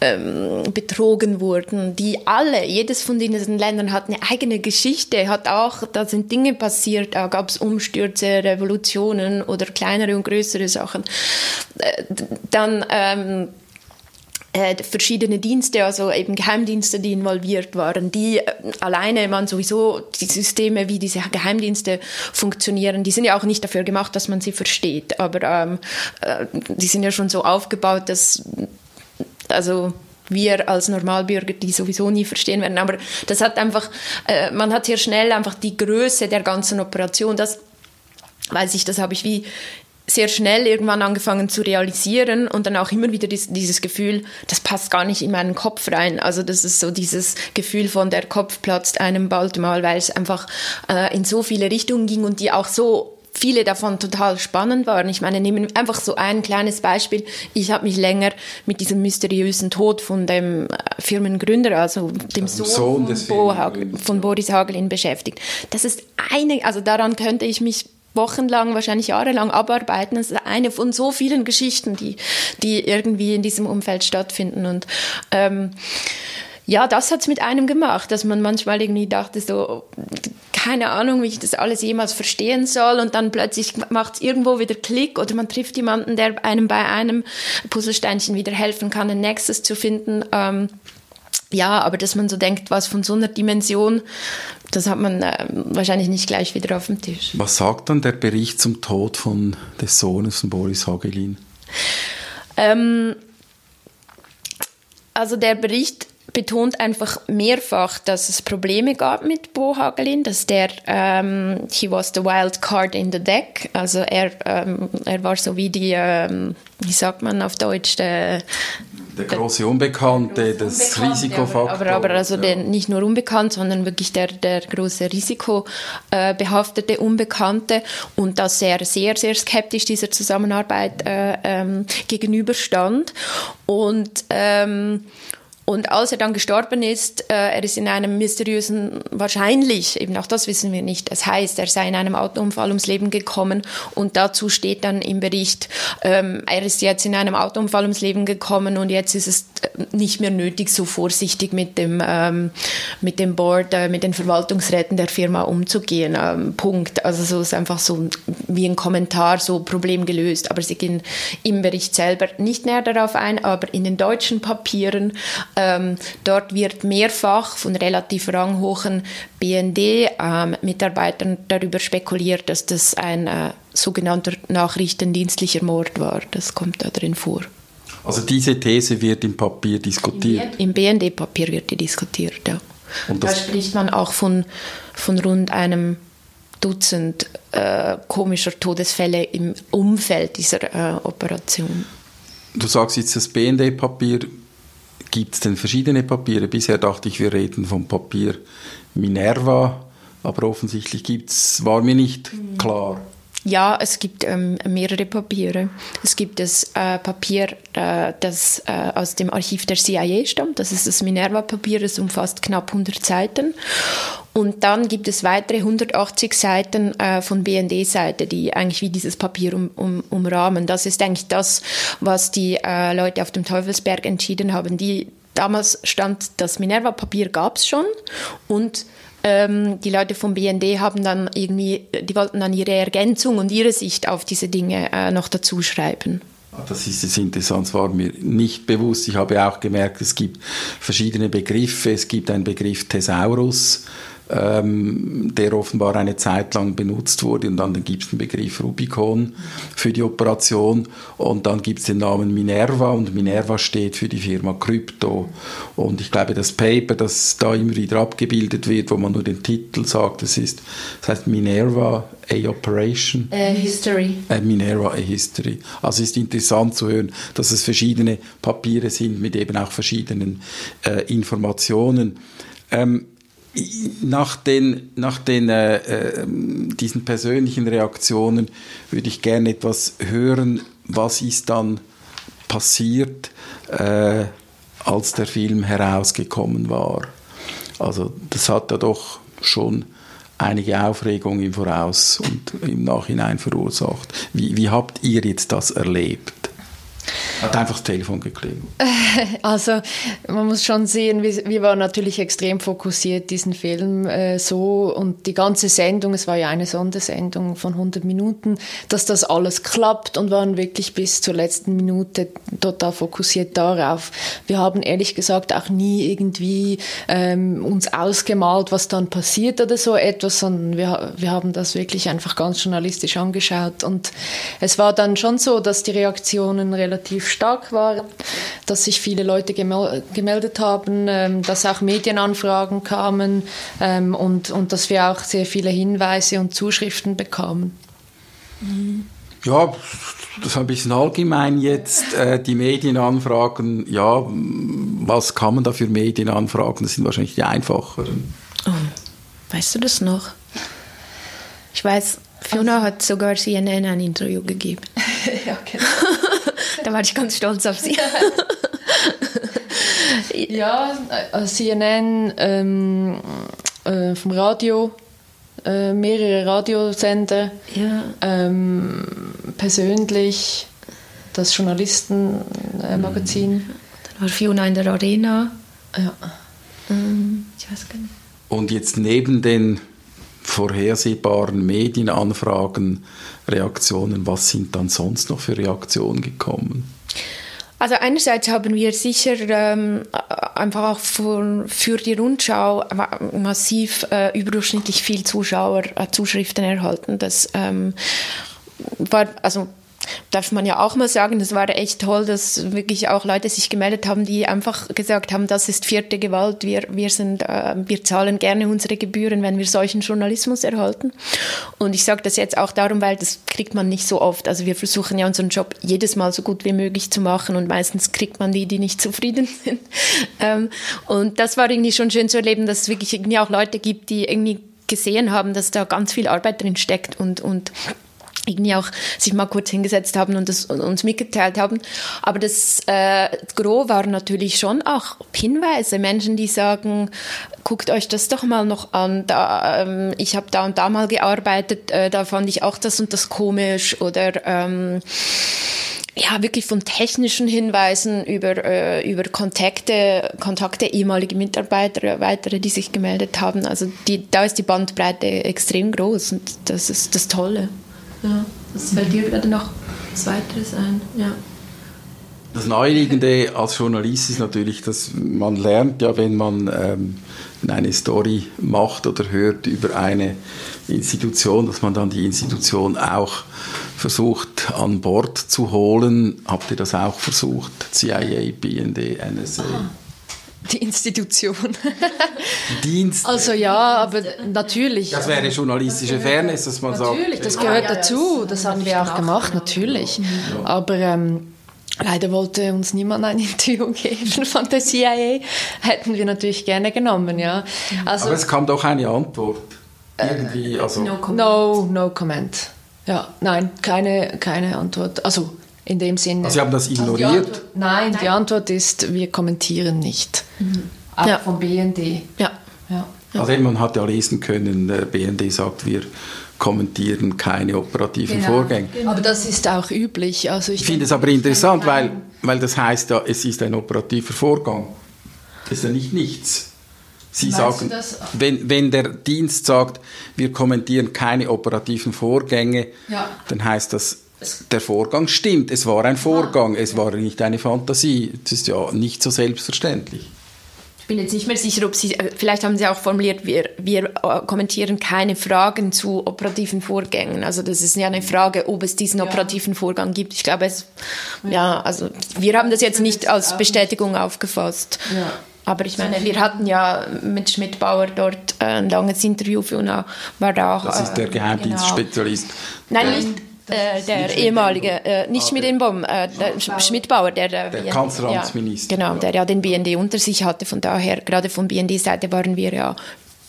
ähm, betrogen wurden, die alle, jedes von diesen Ländern hat eine eigene Geschichte, hat auch, da sind Dinge passiert, da gab es Umstürze, Revolutionen oder kleinere und größere Sachen. Äh, dann ähm, äh, verschiedene Dienste, also eben Geheimdienste, die involviert waren, die äh, alleine man sowieso die Systeme, wie diese Geheimdienste funktionieren, die sind ja auch nicht dafür gemacht, dass man sie versteht, aber ähm, äh, die sind ja schon so aufgebaut, dass also wir als Normalbürger die sowieso nie verstehen werden. Aber das hat einfach, äh, man hat hier schnell einfach die Größe der ganzen Operation. Das weiß ich, das habe ich wie sehr schnell irgendwann angefangen zu realisieren und dann auch immer wieder dieses, dieses Gefühl, das passt gar nicht in meinen Kopf rein. Also das ist so dieses Gefühl von der Kopf platzt einem bald mal, weil es einfach äh, in so viele Richtungen ging und die auch so viele davon total spannend waren. Ich meine, nehmen einfach so ein kleines Beispiel. Ich habe mich länger mit diesem mysteriösen Tod von dem äh, Firmengründer, also dem also Sohn, Sohn von, Hagel, von Boris Hagelin beschäftigt. Das ist eine, also daran könnte ich mich wochenlang, wahrscheinlich jahrelang abarbeiten. Das ist eine von so vielen Geschichten, die, die irgendwie in diesem Umfeld stattfinden. Und ähm, ja, das hat es mit einem gemacht, dass man manchmal irgendwie dachte, so, keine Ahnung, wie ich das alles jemals verstehen soll und dann plötzlich macht es irgendwo wieder Klick oder man trifft jemanden, der einem bei einem Puzzlesteinchen wieder helfen kann, ein nächstes zu finden. Ähm, ja, aber dass man so denkt, was von so einer Dimension, das hat man äh, wahrscheinlich nicht gleich wieder auf dem Tisch. Was sagt dann der Bericht zum Tod von des Sohnes von Boris Hagelin? Ähm, also der Bericht betont einfach mehrfach, dass es Probleme gab mit Bo Hagelin, dass der, ähm, he was the wild card in the deck, also er, ähm, er war so wie die, ähm, wie sagt man auf Deutsch, der, der große Unbekannte, der das Risikofaktor. Aber, aber, also ja. der, nicht nur unbekannt, sondern wirklich der, der große risikobehaftete Unbekannte und dass er sehr, sehr skeptisch dieser Zusammenarbeit äh, ähm, gegenüberstand. Und ähm, und als er dann gestorben ist, äh, er ist in einem mysteriösen, wahrscheinlich, eben auch das wissen wir nicht, das heißt, er sei in einem Autounfall ums Leben gekommen und dazu steht dann im Bericht, ähm, er ist jetzt in einem Autounfall ums Leben gekommen und jetzt ist es äh, nicht mehr nötig, so vorsichtig mit dem, ähm, mit dem Board, äh, mit den Verwaltungsräten der Firma umzugehen. Ähm, Punkt. Also so ist einfach so wie ein Kommentar, so Problem gelöst. Aber sie gehen im Bericht selber nicht näher darauf ein, aber in den deutschen Papieren ähm, dort wird mehrfach von relativ ranghohen BND-Mitarbeitern ähm, darüber spekuliert, dass das ein äh, sogenannter nachrichtendienstlicher Mord war. Das kommt da drin vor. Also diese These wird im Papier diskutiert? Im BND-Papier wird die diskutiert, ja. Und da spricht man auch von, von rund einem Dutzend äh, komischer Todesfälle im Umfeld dieser äh, Operation. Du sagst jetzt, das BND-Papier gibt es denn verschiedene Papiere. Bisher dachte ich, wir reden vom Papier Minerva, aber offensichtlich gibt's, war mir nicht mhm. klar. Ja, es gibt ähm, mehrere Papiere. Es gibt das äh, Papier, äh, das äh, aus dem Archiv der CIA stammt. Das ist das Minerva-Papier, das umfasst knapp 100 Seiten. Und dann gibt es weitere 180 Seiten äh, von BND-Seite, die eigentlich wie dieses Papier um, um, umrahmen. Das ist eigentlich das, was die äh, Leute auf dem Teufelsberg entschieden haben. Die, damals stand das Minerva-Papier gab es schon und ähm, die Leute vom BND haben dann irgendwie, die wollten dann ihre Ergänzung und ihre Sicht auf diese Dinge äh, noch dazu schreiben. Ah, das ist das interessant, das war mir nicht bewusst. Ich habe auch gemerkt, es gibt verschiedene Begriffe. Es gibt einen Begriff Thesaurus, ähm, der offenbar eine Zeit lang benutzt wurde. Und dann gibt es den Begriff Rubicon für die Operation. Und dann gibt es den Namen Minerva und Minerva steht für die Firma Krypto. Und ich glaube, das Paper, das da immer wieder abgebildet wird, wo man nur den Titel sagt, das ist, das heißt Minerva A Operation. A History. Äh, Minerva A History. Also ist interessant zu hören, dass es verschiedene Papiere sind mit eben auch verschiedenen äh, Informationen. Ähm, nach den, nach den äh, äh, diesen persönlichen Reaktionen würde ich gerne etwas hören, was ist dann passiert, äh, als der Film herausgekommen war. Also das hat ja doch schon einige Aufregung im Voraus und im Nachhinein verursacht. Wie, wie habt ihr jetzt das erlebt? Hat einfach das Telefon geklingelt. [laughs] Also man muss schon sehen, wir, waren natürlich extrem fokussiert, diesen Film äh, so und die ganze Sendung, es war ja eine Sondersendung von 100 Minuten, dass das alles klappt und waren wirklich bis zur letzten Minute total fokussiert darauf. Wir haben ehrlich gesagt auch nie irgendwie ähm, uns ausgemalt, was dann passiert oder so etwas, sondern wir, wir haben das wirklich einfach ganz journalistisch angeschaut und es war dann schon so, dass die Reaktionen relativ stark war, dass sich viele Leute gemeldet haben, ähm, dass auch Medienanfragen kamen ähm, und, und dass wir auch sehr viele Hinweise und Zuschriften bekamen. Ja, das ist ein bisschen allgemein jetzt. Äh, die Medienanfragen, ja, was kann man da für Medienanfragen? Das sind wahrscheinlich die einfacheren. Oh, weißt du das noch? Ich weiß, Fiona hat sogar CNN ein Interview gegeben. [laughs] ja, genau. Da war ich ganz stolz auf sie. [laughs] ja, äh, CNN ähm, äh, vom Radio, äh, mehrere Radiosender, ja. ähm, persönlich das Journalistenmagazin. Mhm. Dann war Fiona in der Arena. Ja. Ähm, ich weiß gar nicht. Und jetzt neben den vorhersehbaren Medienanfragen, Reaktionen, was sind dann sonst noch für Reaktionen gekommen? Also einerseits haben wir sicher ähm, einfach auch für, für, die Rundschau massiv äh, überdurchschnittlich viel Zuschauer äh, Zuschriften erhalten. Das ähm, war also darf man ja auch mal sagen, das war echt toll, dass wirklich auch Leute sich gemeldet haben, die einfach gesagt haben, das ist vierte Gewalt, wir, wir, sind, äh, wir zahlen gerne unsere Gebühren, wenn wir solchen Journalismus erhalten. Und ich sage das jetzt auch darum, weil das kriegt man nicht so oft. Also wir versuchen ja unseren Job jedes Mal so gut wie möglich zu machen und meistens kriegt man die, die nicht [laughs] zufrieden sind. ähm, und das war irgendwie schon schön zu erleben, dass es wirklich irgendwie auch Leute gibt, die irgendwie gesehen haben, dass da ganz viel Arbeit drin steckt und, und irgendwie auch sich mal kurz hingesetzt haben und das uns mitgeteilt haben. Aber das äh, Gros waren natürlich schon auch Hinweise, Menschen, die sagen, guckt euch das doch mal noch an. Da, ähm, ich habe da und da mal gearbeitet, äh, da fand ich auch das und das komisch oder ähm, ja, wirklich von technischen Hinweisen über, äh, über Kontakte, Kontakte ehemalige Mitarbeiter, weitere, die sich gemeldet haben. Also die, da ist die Bandbreite extrem groß und das ist das Tolle. Ja, das fällt dir gerade noch was weiteres ein. Ja. Das Naheliegende als Journalist ist natürlich, dass man lernt ja, wenn man ähm, eine Story macht oder hört über eine Institution, dass man dann die Institution auch versucht an Bord zu holen. Habt ihr das auch versucht? CIA, BND, NSA? Aha. Die Institution. [laughs] Dienst. Also ja, aber natürlich. Das wäre journalistische Fairness, dass man natürlich, sagt. Natürlich, das gehört dazu. Das haben wir auch gemacht, natürlich. Aber ähm, leider wollte uns niemand ein [laughs] Interview geben von der CIA. Hätten wir natürlich gerne genommen, ja. Also, aber es kam doch eine Antwort. Irgendwie, also. No comment. No, no comment. Ja, nein, keine, keine Antwort. Also in dem Sinne. Also Sie haben das ignoriert? Also die Antwort, nein, nein, die Antwort ist, wir kommentieren nicht. Mhm. Auch ja. vom BND. Ja. ja. Also man hat ja lesen können, der BND sagt, wir kommentieren keine operativen genau. Vorgänge. Genau. Aber das ist auch üblich. Also ich, ich finde es aber interessant, weil, weil das heißt ja, es ist ein operativer Vorgang. Das ist ja nicht nichts. Sie Meinst sagen, wenn, wenn der Dienst sagt, wir kommentieren keine operativen Vorgänge, ja. dann heißt das, der Vorgang stimmt. Es war ein Vorgang, es war nicht eine Fantasie. Das ist ja nicht so selbstverständlich. Ich bin jetzt nicht mehr sicher, ob Sie, äh, vielleicht haben Sie auch formuliert, wir, wir äh, kommentieren keine Fragen zu operativen Vorgängen. Also das ist ja eine Frage, ob es diesen operativen Vorgang gibt. Ich glaube, es, ja, also wir haben das jetzt nicht als Bestätigung aufgefasst. Ja. Aber ich meine, wir hatten ja mit Schmidt-Bauer dort äh, ein langes Interview für UNA. War da auch, das ist der Geheimdienstspezialist. Genau. Nein, nicht äh, der ehemalige, äh, nicht schmidt inbom äh, Schmidt-Bauer, der, der, der Kanzleramtsminister. Ja, genau, der ja den BND unter sich hatte. Von daher, gerade von BND-Seite waren wir ja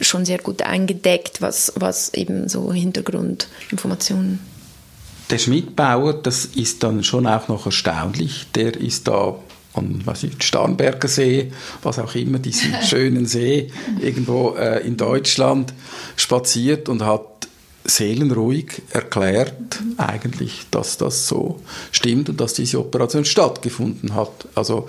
schon sehr gut eingedeckt, was, was eben so Hintergrundinformationen. Der Schmidt-Bauer, das ist dann schon auch noch erstaunlich. Der ist da an was ich, Starnberger See, was auch immer, diesen [laughs] schönen See irgendwo äh, in Deutschland spaziert und hat seelenruhig erklärt eigentlich, dass das so stimmt und dass diese Operation stattgefunden hat. Also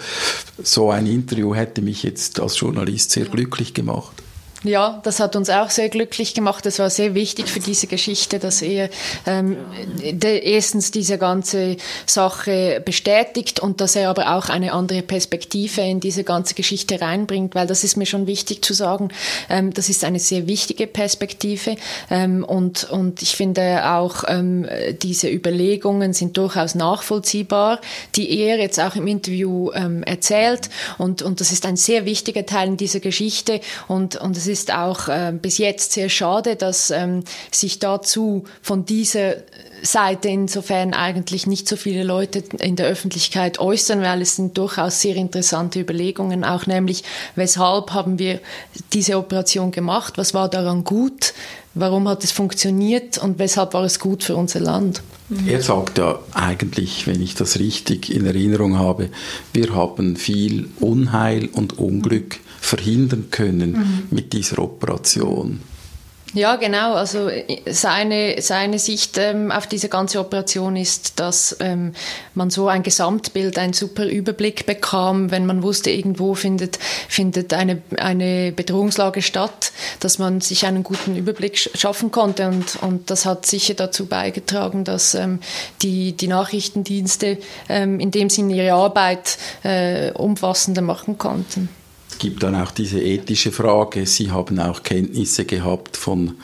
so ein Interview hätte mich jetzt als Journalist sehr glücklich gemacht. Ja, das hat uns auch sehr glücklich gemacht. Das war sehr wichtig für diese Geschichte, dass er ähm, erstens diese ganze Sache bestätigt und dass er aber auch eine andere Perspektive in diese ganze Geschichte reinbringt, weil das ist mir schon wichtig zu sagen. Ähm, das ist eine sehr wichtige Perspektive ähm, und, und ich finde auch ähm, diese Überlegungen sind durchaus nachvollziehbar, die er jetzt auch im Interview ähm, erzählt und, und das ist ein sehr wichtiger Teil in dieser Geschichte und, und es ist auch äh, bis jetzt sehr schade, dass ähm, sich dazu von dieser Seite insofern eigentlich nicht so viele Leute in der Öffentlichkeit äußern, weil es sind durchaus sehr interessante Überlegungen, auch nämlich, weshalb haben wir diese Operation gemacht, was war daran gut, warum hat es funktioniert? Und weshalb war es gut für unser Land. Er sagt ja eigentlich, wenn ich das richtig in Erinnerung habe, wir haben viel Unheil und Unglück verhindern können mhm. mit dieser Operation. Ja, genau. Also seine, seine Sicht ähm, auf diese ganze Operation ist, dass ähm, man so ein Gesamtbild, einen super Überblick bekam, wenn man wusste, irgendwo findet, findet eine, eine Bedrohungslage statt, dass man sich einen guten Überblick schaffen konnte. Und, und das hat sicher dazu beigetragen, dass ähm, die, die Nachrichtendienste ähm, in dem Sinne ihre Arbeit äh, umfassender machen konnten gibt dann auch diese ethische Frage. Sie haben auch Kenntnisse gehabt von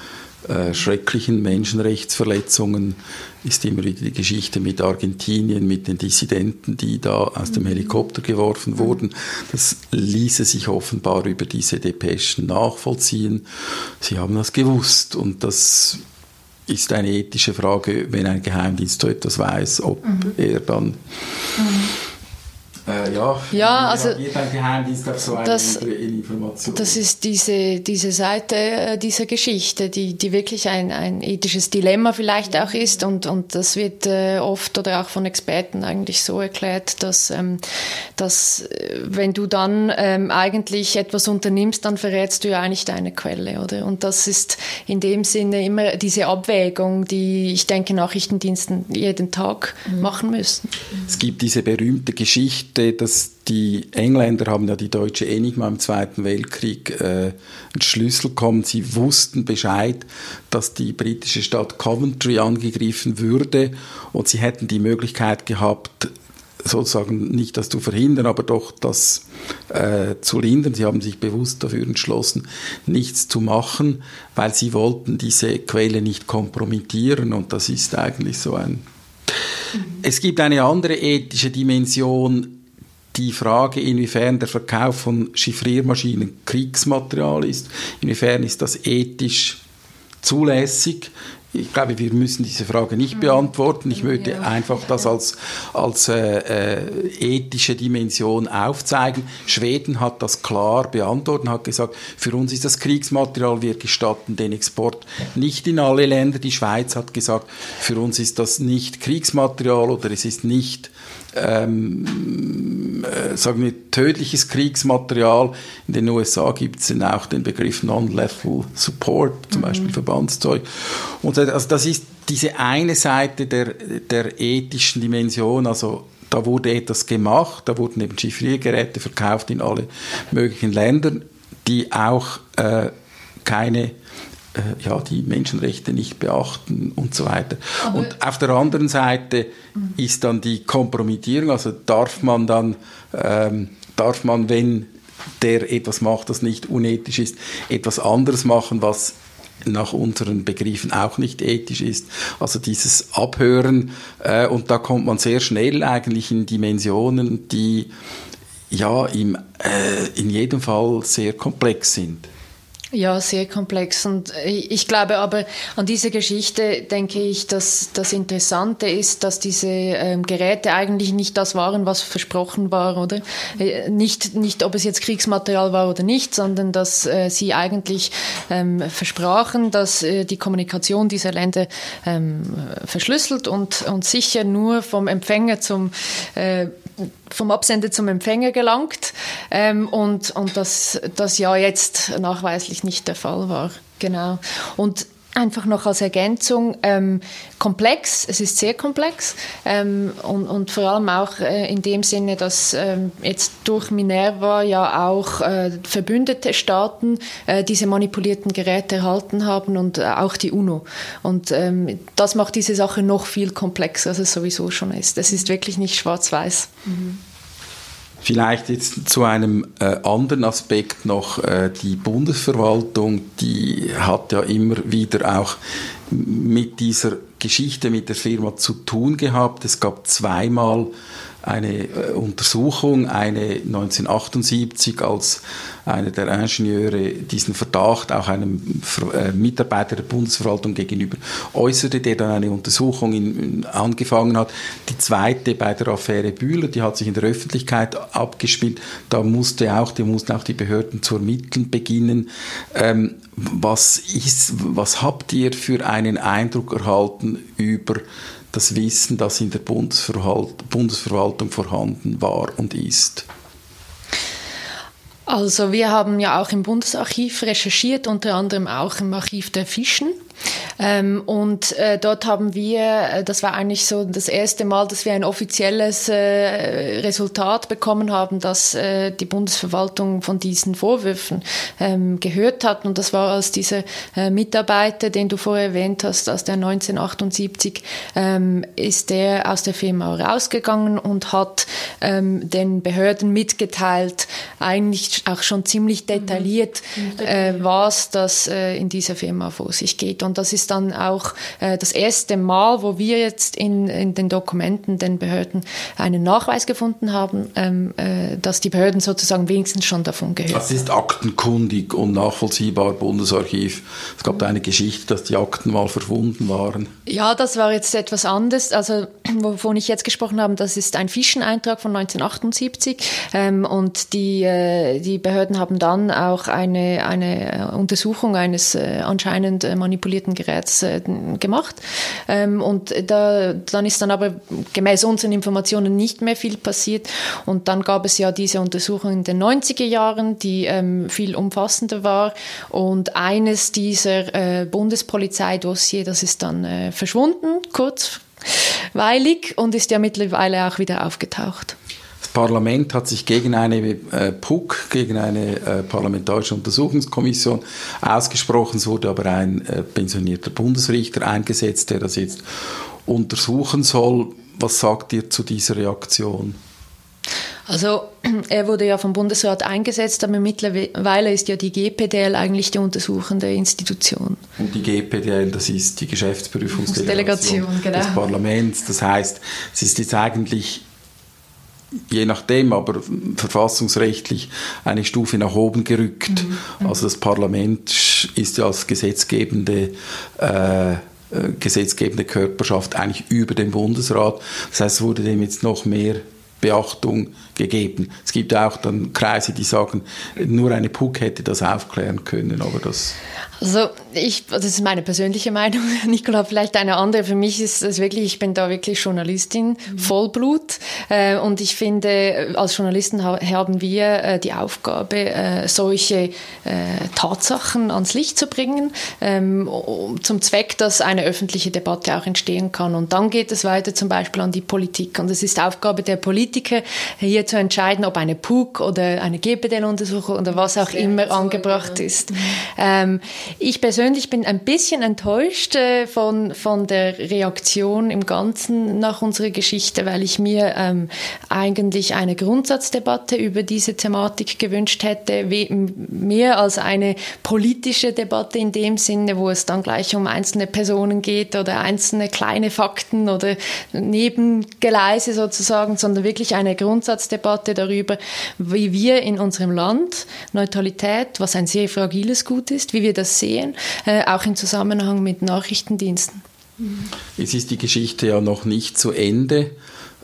äh, schrecklichen Menschenrechtsverletzungen. Ist immer wieder die Geschichte mit Argentinien, mit den Dissidenten, die da aus dem Helikopter geworfen wurden. Das ließe sich offenbar über diese Depeschen nachvollziehen. Sie haben das gewusst und das ist eine ethische Frage, wenn ein Geheimdienst so etwas weiß, ob mhm. er dann mhm äh, ja, ja, also Geheimdienst auf so eine das, Information. Das ist diese, diese Seite äh, dieser Geschichte, die, die wirklich ein, ein ethisches Dilemma vielleicht auch ist und, und das wird äh, oft oder auch von Experten eigentlich so erklärt, dass, ähm, dass äh, wenn du dann ähm, eigentlich etwas unternimmst, dann verrätst du ja eigentlich deine Quelle, oder? Und das ist in dem Sinne immer diese Abwägung, die ich denke Nachrichtendiensten jeden Tag mhm. machen müssen. Es gibt diese berühmte Geschichte, Geschichte, dass die Engländer haben ja die deutsche Enigma im Zweiten Weltkrieg äh, Schlüssel kommen. Sie wussten Bescheid, dass die britische Stadt Coventry angegriffen würde und sie hätten die Möglichkeit gehabt, sozusagen nicht das zu verhindern, aber doch das äh, zu lindern. Sie haben sich bewusst dafür entschlossen, nichts zu machen, weil sie wollten diese Quelle nicht kompromittieren und das ist eigentlich so ein es gibt eine andere ethische Dimension, die Frage, inwiefern der Verkauf von Chiffriermaschinen Kriegsmaterial ist, inwiefern ist das ethisch zulässig. Ich glaube, wir müssen diese Frage nicht mhm. beantworten. Ich möchte ja. einfach das als, als äh, äh, ethische Dimension aufzeigen. Schweden hat das klar beantwortet und hat gesagt, für uns ist das Kriegsmaterial, wir gestatten den Export nicht in alle Länder. Die Schweiz hat gesagt, für uns ist das nicht Kriegsmaterial oder es ist nicht ähm, äh, sagen wir, tödliches Kriegsmaterial. In den USA gibt es auch den Begriff Non-Lethal Support, zum mhm. Beispiel Verbandszeug. Und also das ist diese eine Seite der, der ethischen Dimension, also da wurde etwas gemacht, da wurden eben Chiffriergeräte verkauft in alle möglichen Ländern, die auch äh, keine ja, die Menschenrechte nicht beachten und so weiter. Aber und auf der anderen Seite mhm. ist dann die Kompromittierung, also darf man dann, ähm, darf man, wenn der etwas macht, das nicht unethisch ist, etwas anderes machen, was nach unseren Begriffen auch nicht ethisch ist. Also dieses Abhören äh, und da kommt man sehr schnell eigentlich in Dimensionen, die ja im, äh, in jedem Fall sehr komplex sind. Ja, sehr komplex. Und ich glaube aber an diese Geschichte denke ich, dass das Interessante ist, dass diese ähm, Geräte eigentlich nicht das waren, was versprochen war, oder? Äh, nicht, nicht, ob es jetzt Kriegsmaterial war oder nicht, sondern dass äh, sie eigentlich ähm, versprachen, dass äh, die Kommunikation dieser Länder ähm, verschlüsselt und, und sicher nur vom Empfänger zum vom Absender zum Empfänger gelangt ähm, und, und dass das ja jetzt nachweislich nicht der Fall war. Genau. Und Einfach noch als Ergänzung, ähm, komplex, es ist sehr komplex ähm, und, und, vor allem auch äh, in dem Sinne, dass ähm, jetzt durch Minerva ja auch äh, verbündete Staaten äh, diese manipulierten Geräte erhalten haben und äh, auch die UNO. Und ähm, das macht diese Sache noch viel komplexer, als es sowieso schon ist. Es ist wirklich nicht schwarz-weiß. Mhm. Vielleicht jetzt zu einem äh, anderen Aspekt noch. Äh, die Bundesverwaltung, die hat ja immer wieder auch mit dieser Geschichte mit der Firma zu tun gehabt. Es gab zweimal eine äh, Untersuchung, eine 1978, als einer der Ingenieure diesen Verdacht auch einem äh, Mitarbeiter der Bundesverwaltung gegenüber äußerte, der dann eine Untersuchung in, angefangen hat. Die zweite bei der Affäre Bühler, die hat sich in der Öffentlichkeit abgespielt. Da musste auch, die mussten auch die Behörden zu ermitteln beginnen. Ähm, was ist, was habt ihr für einen Eindruck erhalten über das Wissen, das in der Bundesverwaltung vorhanden war und ist? Also wir haben ja auch im Bundesarchiv recherchiert, unter anderem auch im Archiv der Fischen. Ähm, und äh, dort haben wir, äh, das war eigentlich so das erste Mal, dass wir ein offizielles äh, Resultat bekommen haben, dass die Bundesverwaltung von diesen Vorwürfen ähm, gehört hat. Und das war als dieser Mitarbeiter, den du vorher erwähnt hast, aus der 1978, ähm, ist der aus der Firma rausgegangen und hat den Behörden mitgeteilt, eigentlich auch schon ziemlich detailliert, mhm. was das in dieser Firma vor sich geht. Und das ist dann auch äh, das erste Mal, wo wir jetzt in, in den Dokumenten den Behörden einen Nachweis gefunden haben, ähm, äh, dass die Behörden sozusagen wenigstens schon davon gehört Das ist aktenkundig und nachvollziehbar, Bundesarchiv. Es gab da eine Geschichte, dass die Akten mal verschwunden waren. Ja, das war jetzt etwas anderes. Also, [clears throat] wovon ich jetzt gesprochen habe, das ist ein Fischeneintrag von 1978. Ähm, und die, äh, die Behörden haben dann auch eine, eine äh, Untersuchung eines äh, anscheinend äh, manipulierten Geräts äh, gemacht. Ähm, und da, dann ist dann aber gemäß unseren Informationen nicht mehr viel passiert. Und dann gab es ja diese Untersuchung in den 90er Jahren, die ähm, viel umfassender war. Und eines dieser äh, Bundespolizeidossier, das ist dann äh, verschwunden, kurzweilig, und ist ja mittlerweile auch wieder aufgetaucht. Parlament hat sich gegen eine äh, PUC, gegen eine äh, parlamentarische Untersuchungskommission ausgesprochen. Es wurde aber ein äh, pensionierter Bundesrichter eingesetzt, der das jetzt untersuchen soll. Was sagt ihr zu dieser Reaktion? Also er wurde ja vom Bundesrat eingesetzt, aber mittlerweile ist ja die GPDL eigentlich die untersuchende Institution. Und die GPDL, das ist die Geschäftsprüfungsdelegation genau. des Parlaments. Das heißt, es ist jetzt eigentlich je nachdem, aber verfassungsrechtlich eine Stufe nach oben gerückt. Mhm. Also das Parlament ist ja als gesetzgebende äh, äh, gesetzgebende Körperschaft eigentlich über dem Bundesrat. Das heißt, es wurde dem jetzt noch mehr Beachtung gegeben. Es gibt auch dann Kreise, die sagen, nur eine PUC hätte das aufklären können, aber das also ich, das ist meine persönliche Meinung. [laughs] Nicola, vielleicht eine andere. Für mich ist es wirklich, ich bin da wirklich Journalistin, mhm. Vollblut. Äh, und ich finde, als Journalisten haben wir äh, die Aufgabe, äh, solche Tatsachen ans Licht zu bringen, ähm, zum Zweck, dass eine öffentliche Debatte auch entstehen kann. Und dann geht es weiter zum Beispiel an die Politik. Und es ist Aufgabe der Politik, Politiker hier zu entscheiden, ob eine PUC oder eine GPDL-Untersuchung oder was auch Sehr immer angebracht ja. ist. Ähm, ich persönlich bin ein bisschen enttäuscht äh, von, von der Reaktion im Ganzen nach unserer Geschichte, weil ich mir ähm, eigentlich eine Grundsatzdebatte über diese Thematik gewünscht hätte, mehr als eine politische Debatte in dem Sinne, wo es dann gleich um einzelne Personen geht oder einzelne kleine Fakten oder Nebengeleise sozusagen, sondern wirklich eine Grundsatzdebatte darüber, wie wir in unserem Land Neutralität, was ein sehr fragiles Gut ist, wie wir das sehen, äh, auch im Zusammenhang mit Nachrichtendiensten. Jetzt ist die Geschichte ja noch nicht zu Ende.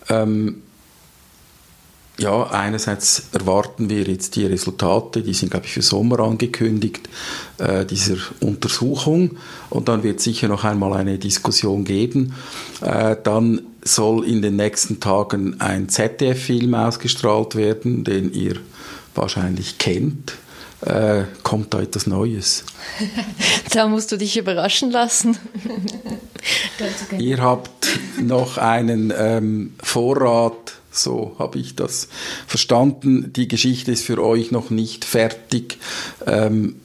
Ähm, ja, einerseits erwarten wir jetzt die Resultate, die sind, glaube ich, für Sommer angekündigt, äh, dieser Untersuchung. Und dann wird sicher noch einmal eine Diskussion geben. Äh, dann soll in den nächsten Tagen ein ZDF-Film ausgestrahlt werden, den ihr wahrscheinlich kennt. Äh, kommt da etwas Neues? [laughs] da musst du dich überraschen lassen. [laughs] ihr habt noch einen ähm, Vorrat so habe ich das verstanden. Die Geschichte ist für euch noch nicht fertig. Ähm,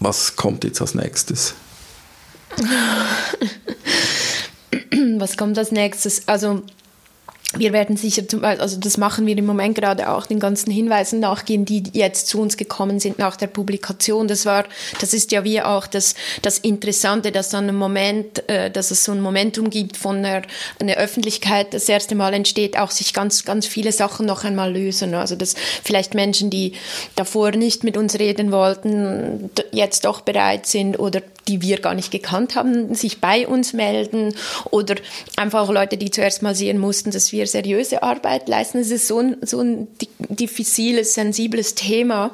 was kommt jetzt als nächstes? [laughs] [clears throat] Was kommt als nächstes? Also wir werden sicher, zum, also das machen wir im Moment gerade auch, den ganzen Hinweisen nachgehen, die jetzt zu uns gekommen sind nach der Publikation. Das war, das ist ja wie auch das, das Interessante, dass dann ein Moment, äh, dass es so ein Momentum gibt von einer, einer Öffentlichkeit, das erste Mal entsteht, auch sich ganz, ganz viele Sachen noch einmal lösen. Also dass vielleicht Menschen, die davor nicht mit uns reden wollten, jetzt doch bereit sind oder die wir gar nicht gekannt haben, sich bei uns melden oder einfach Leute, die zuerst mal sehen mussten, dass wir seriöse Arbeit leisten. Es ist so ein, so ein diffiziles, sensibles Thema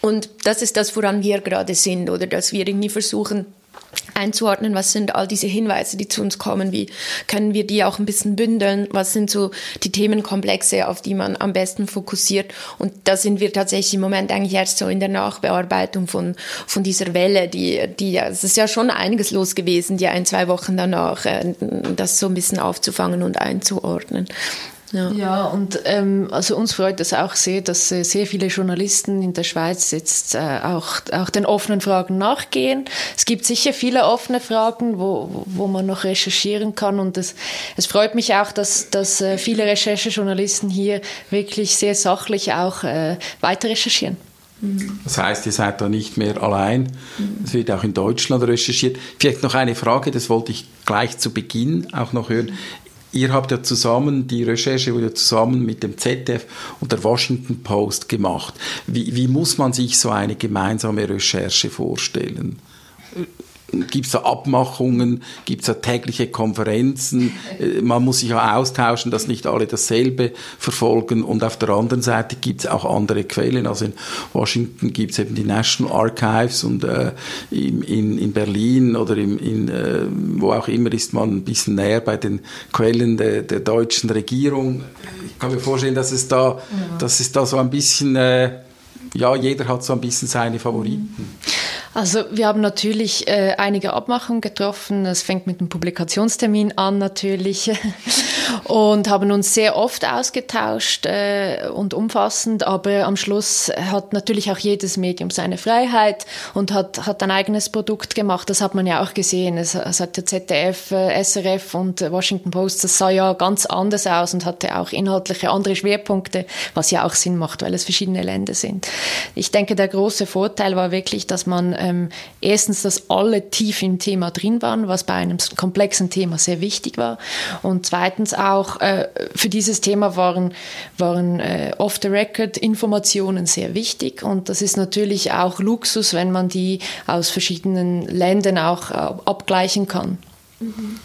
und das ist das, woran wir gerade sind oder dass wir irgendwie versuchen, einzuordnen, was sind all diese Hinweise, die zu uns kommen, wie können wir die auch ein bisschen bündeln, was sind so die Themenkomplexe, auf die man am besten fokussiert und da sind wir tatsächlich im Moment eigentlich erst so in der Nachbearbeitung von, von dieser Welle, die, die, es ist ja schon einiges los gewesen, die ein, zwei Wochen danach, äh, das so ein bisschen aufzufangen und einzuordnen. Ja, ja und ähm, also uns freut es auch sehr, dass äh, sehr viele Journalisten in der Schweiz jetzt äh, auch, auch den offenen Fragen nachgehen. Es gibt sicher viele offene Fragen, wo, wo man noch recherchieren kann und es, es freut mich auch, dass, dass äh, viele Recherchejournalisten hier wirklich sehr sachlich auch äh, weiter recherchieren. Das heißt, ihr seid da nicht mehr allein. Es wird auch in Deutschland recherchiert. Vielleicht noch eine Frage, das wollte ich gleich zu Beginn auch noch hören. Ihr habt ja zusammen, die Recherche wurde zusammen mit dem ZDF und der Washington Post gemacht. Wie, wie muss man sich so eine gemeinsame Recherche vorstellen? Gibt es da Abmachungen? Gibt es da tägliche Konferenzen? Äh, man muss sich ja austauschen, dass nicht alle dasselbe verfolgen. Und auf der anderen Seite gibt es auch andere Quellen. Also in Washington gibt es eben die National Archives und äh, in, in, Berlin oder im, in, äh, wo auch immer ist man ein bisschen näher bei den Quellen der, der deutschen Regierung. Ich kann mir vorstellen, dass es da, ja. dass es da so ein bisschen, äh, ja, jeder hat so ein bisschen seine Favoriten. Mhm. Also wir haben natürlich äh, einige Abmachungen getroffen. Es fängt mit dem Publikationstermin an natürlich [laughs] und haben uns sehr oft ausgetauscht äh, und umfassend. Aber am Schluss hat natürlich auch jedes Medium seine Freiheit und hat, hat ein eigenes Produkt gemacht. Das hat man ja auch gesehen. Es, es hat der ZDF, äh, SRF und Washington Post, das sah ja ganz anders aus und hatte auch inhaltliche andere Schwerpunkte, was ja auch Sinn macht, weil es verschiedene Länder sind. Ich denke, der große Vorteil war wirklich, dass man ähm, erstens, dass alle tief im Thema drin waren, was bei einem komplexen Thema sehr wichtig war. Und zweitens auch, äh, für dieses Thema waren, waren äh, off-the-record-Informationen sehr wichtig. Und das ist natürlich auch Luxus, wenn man die aus verschiedenen Ländern auch äh, abgleichen kann. Mhm.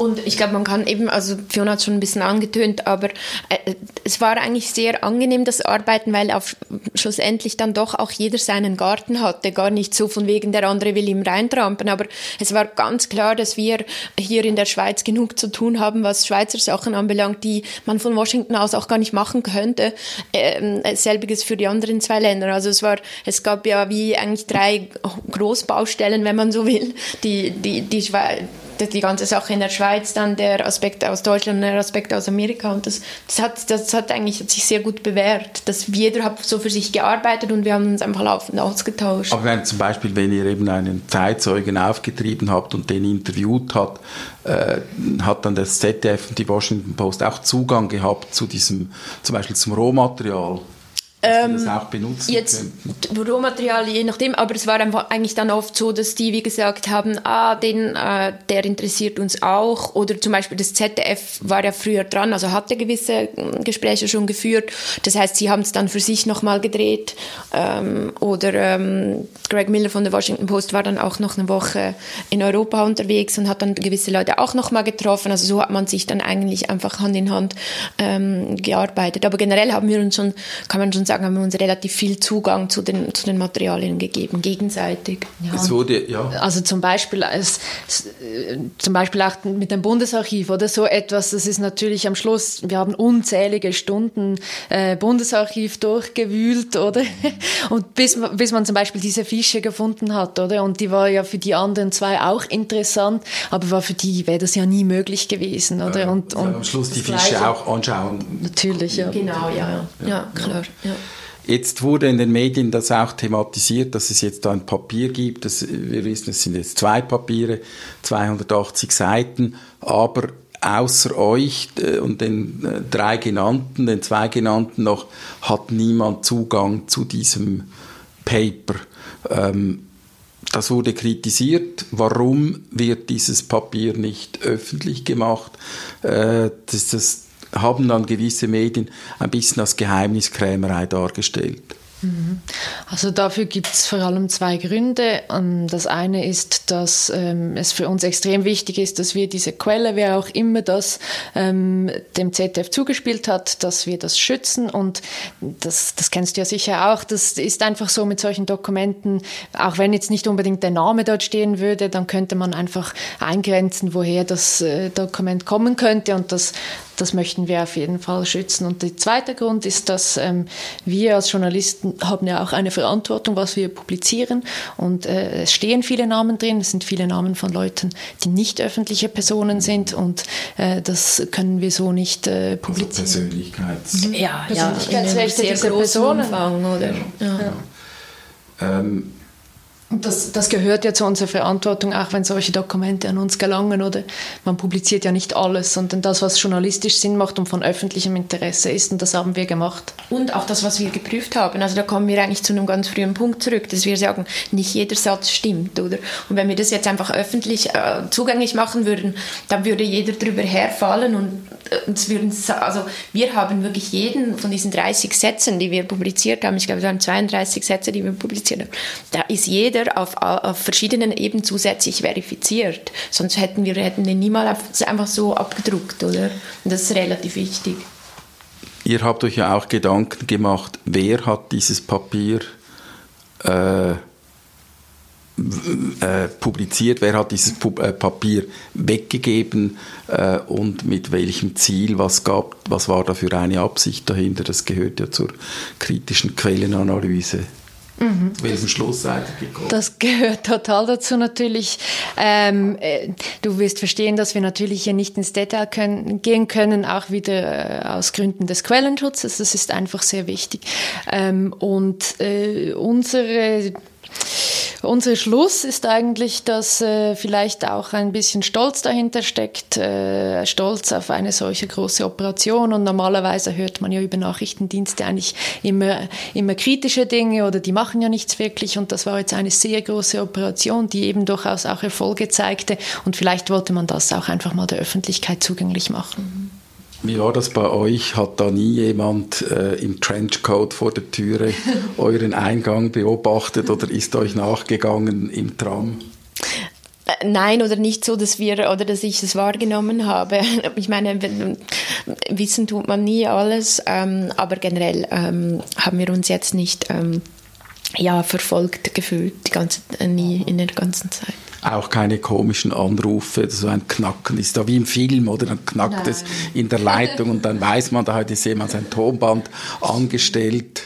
Und ich glaube, man kann eben, also Fiona hat schon ein bisschen angetönt, aber äh, es war eigentlich sehr angenehm, das Arbeiten, weil auf, schlussendlich dann doch auch jeder seinen Garten hatte. Gar nicht so von wegen, der andere will ihm reintrampen, aber es war ganz klar, dass wir hier in der Schweiz genug zu tun haben, was Schweizer Sachen anbelangt, die man von Washington aus auch gar nicht machen könnte. Ähm, selbiges für die anderen zwei Länder. Also es war, es gab ja wie eigentlich drei Großbaustellen, wenn man so will, die, die, die, die ganze Sache in der Schweiz Schweiz, dann der Aspekt aus Deutschland der Aspekt aus Amerika. Und das, das, hat, das hat eigentlich hat sich sehr gut bewährt, dass jeder hat so für sich gearbeitet und wir haben uns einfach laufend ausgetauscht. Aber wenn zum Beispiel, wenn ihr eben einen Zeitzeugen aufgetrieben habt und den interviewt hat, äh, hat dann das ZDF und die Washington Post auch Zugang gehabt zu diesem, zum Beispiel zum Rohmaterial? Ähm, das auch benutzen jetzt könnten. Rohmaterial, je nachdem, aber es war einfach eigentlich dann oft so, dass die, wie gesagt haben, ah, den, äh, der interessiert uns auch. Oder zum Beispiel das ZDF war ja früher dran, also hatte gewisse äh, Gespräche schon geführt. Das heißt, sie haben es dann für sich nochmal gedreht. Ähm, oder ähm, Greg Miller von der Washington Post war dann auch noch eine Woche in Europa unterwegs und hat dann gewisse Leute auch nochmal getroffen. Also so hat man sich dann eigentlich einfach Hand in Hand ähm, gearbeitet. Aber generell haben wir uns schon, kann man schon sagen, haben wir uns relativ viel Zugang zu den, zu den Materialien gegeben, gegenseitig. Ja, es wurde, ja. Also zum Beispiel, es, zum Beispiel auch mit dem Bundesarchiv oder so etwas, das ist natürlich am Schluss, wir haben unzählige Stunden äh, Bundesarchiv durchgewühlt, oder? [laughs] Und bis, bis man zum Beispiel diese Fische gefunden hat, oder? Und die war ja für die anderen zwei auch interessant, aber war für die wäre das ja nie möglich gewesen, oder? Und, und am Schluss die Fische auch anschauen. Natürlich, ja. Genau, ja, ja, ja klar. Ja. Jetzt wurde in den Medien das auch thematisiert, dass es jetzt ein Papier gibt. Das, wir wissen, es sind jetzt zwei Papiere, 280 Seiten, aber außer euch äh, und den äh, drei genannten, den zwei genannten noch, hat niemand Zugang zu diesem Paper. Ähm, das wurde kritisiert. Warum wird dieses Papier nicht öffentlich gemacht? Äh, das, das haben dann gewisse Medien ein bisschen als Geheimniskrämerei dargestellt. Also dafür gibt es vor allem zwei Gründe. Ähm, das eine ist, dass ähm, es für uns extrem wichtig ist, dass wir diese Quelle, wer auch immer das ähm, dem ZDF zugespielt hat, dass wir das schützen. Und das, das kennst du ja sicher auch. Das ist einfach so mit solchen Dokumenten, auch wenn jetzt nicht unbedingt der Name dort stehen würde, dann könnte man einfach eingrenzen, woher das äh, Dokument kommen könnte. Und das, das möchten wir auf jeden Fall schützen. Und der zweite Grund ist, dass wir als Journalisten haben ja auch eine Verantwortung, was wir publizieren. Und äh, es stehen viele Namen drin, es sind viele Namen von Leuten, die nicht öffentliche Personen sind. Und äh, das können wir so nicht äh, publizieren. Also Persönlichkeits mhm. ja, Persönlichkeitsrechte ja, dieser Personen. Umfang, oder? Ja. Ja. Ähm, das, das gehört ja zu unserer Verantwortung, auch wenn solche Dokumente an uns gelangen, oder? Man publiziert ja nicht alles, sondern das, was journalistisch Sinn macht und von öffentlichem Interesse ist, und das haben wir gemacht. Und auch das, was wir geprüft haben. Also da kommen wir eigentlich zu einem ganz frühen Punkt zurück, dass wir sagen, nicht jeder Satz stimmt, oder? Und wenn wir das jetzt einfach öffentlich äh, zugänglich machen würden, dann würde jeder drüber herfallen und also wir haben wirklich jeden von diesen 30 Sätzen, die wir publiziert haben, ich glaube, es waren 32 Sätze, die wir publiziert haben, da ist jeder jeder auf, auf verschiedenen Ebenen zusätzlich verifiziert. Sonst hätten wir hätten den niemals einfach so abgedruckt, oder? Und das ist relativ wichtig. Ihr habt euch ja auch Gedanken gemacht, wer hat dieses Papier äh, äh, publiziert, wer hat dieses Pu äh, Papier weggegeben äh, und mit welchem Ziel, was, gab, was war da für eine Absicht dahinter, das gehört ja zur kritischen Quellenanalyse. Mhm. Zu welchem Schluss seid ihr gekommen? Das gehört total dazu natürlich. Ähm, äh, du wirst verstehen, dass wir natürlich hier nicht ins Detail können, gehen können, auch wieder äh, aus Gründen des Quellenschutzes. Das ist einfach sehr wichtig. Ähm, und äh, unsere unser Schluss ist eigentlich, dass äh, vielleicht auch ein bisschen Stolz dahinter steckt, äh, Stolz auf eine solche große Operation. Und normalerweise hört man ja über Nachrichtendienste eigentlich immer, immer kritische Dinge oder die machen ja nichts wirklich. Und das war jetzt eine sehr große Operation, die eben durchaus auch Erfolge zeigte. Und vielleicht wollte man das auch einfach mal der Öffentlichkeit zugänglich machen. Wie war das bei euch? Hat da nie jemand äh, im Trenchcoat vor der Türe [laughs] euren Eingang beobachtet oder ist euch nachgegangen im Tram? Äh, nein, oder nicht so, dass wir oder dass ich es wahrgenommen habe. [laughs] Ich meine, wissen tut man nie alles, ähm, aber generell ähm, haben wir uns jetzt nicht ähm, ja, verfolgt gefühlt, die ganze, äh, nie in der ganzen Zeit auch keine komischen Anrufe, so ein Knacken ist da wie im Film, oder? Dann knackt Nein. es in der Leitung und dann weiß man, da hat jetzt jemand sein Tonband angestellt.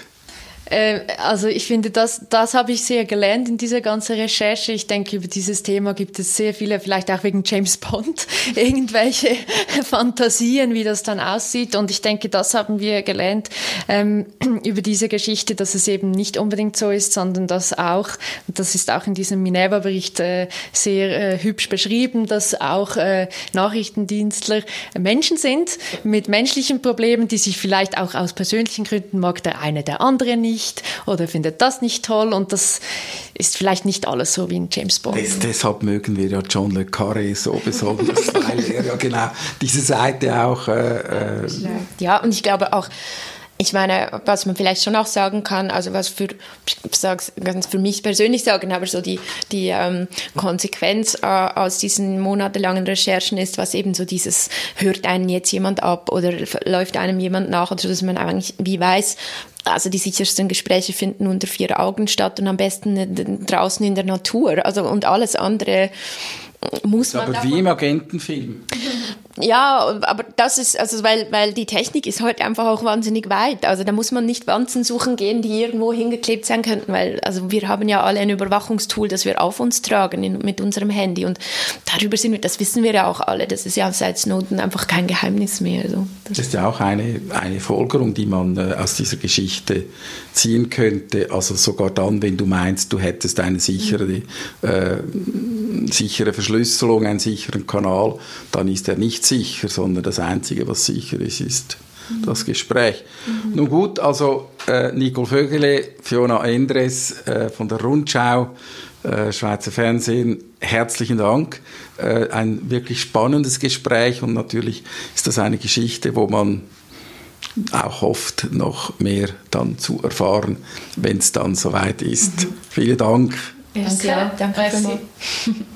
Äh, also ich finde, das, das habe ich sehr gelernt in dieser ganzen Recherche. Ich denke, über dieses Thema gibt es sehr viele, vielleicht auch wegen James Bond, [laughs] irgendwelche [laughs] Fantasien, wie das dann aussieht. Und ich denke, das haben wir gelernt ähm, [clears throat] über diese Geschichte, dass es eben nicht unbedingt so ist, sondern dass auch, das ist auch in diesem Minerva-Bericht äh, sehr äh, hübsch beschrieben, dass auch äh, Nachrichtendienstler Menschen sind mit menschlichen Problemen, die sich vielleicht auch aus persönlichen Gründen mag der eine der andere nicht nicht oder findet das nicht toll und das ist vielleicht nicht alles so wie in James Bond. Des, deshalb mögen wir ja John Le Carré so besonders, [laughs] weil er ja genau diese Seite auch... Äh, äh ja, und ich glaube auch, ich meine, was man vielleicht schon auch sagen kann, also was für, ganz für mich persönlich sagen, aber so die, die ähm, Konsequenz äh, aus diesen monatelangen Recherchen ist, was eben so dieses, hört einen jetzt jemand ab oder läuft einem jemand nach oder so, dass man eigentlich wie weiß, also die sichersten Gespräche finden unter vier Augen statt und am besten draußen in der Natur. Also und alles andere muss man. Aber wie im Agentenfilm. [laughs] Ja, aber das ist, also weil, weil die Technik ist heute einfach auch wahnsinnig weit. Also da muss man nicht Wanzen suchen gehen, die irgendwo hingeklebt sein könnten, weil also wir haben ja alle ein Überwachungstool, das wir auf uns tragen in, mit unserem Handy und darüber sind wir, das wissen wir ja auch alle. Das ist ja seit Snowden einfach kein Geheimnis mehr. Also, das, das ist ja auch eine, eine Folgerung, die man äh, aus dieser Geschichte ziehen könnte. Also sogar dann, wenn du meinst, du hättest eine sichere, äh, sichere Verschlüsselung, einen sicheren Kanal, dann ist er nicht sicher, sondern das Einzige, was sicher ist, ist mhm. das Gespräch. Mhm. Nun gut, also äh, Nicole Vögele, Fiona Endres äh, von der Rundschau, äh, Schweizer Fernsehen, herzlichen Dank. Äh, ein wirklich spannendes Gespräch und natürlich ist das eine Geschichte, wo man auch hofft, noch mehr dann zu erfahren, wenn es dann soweit ist. Mhm. Vielen Dank. Danke, danke. danke. [laughs]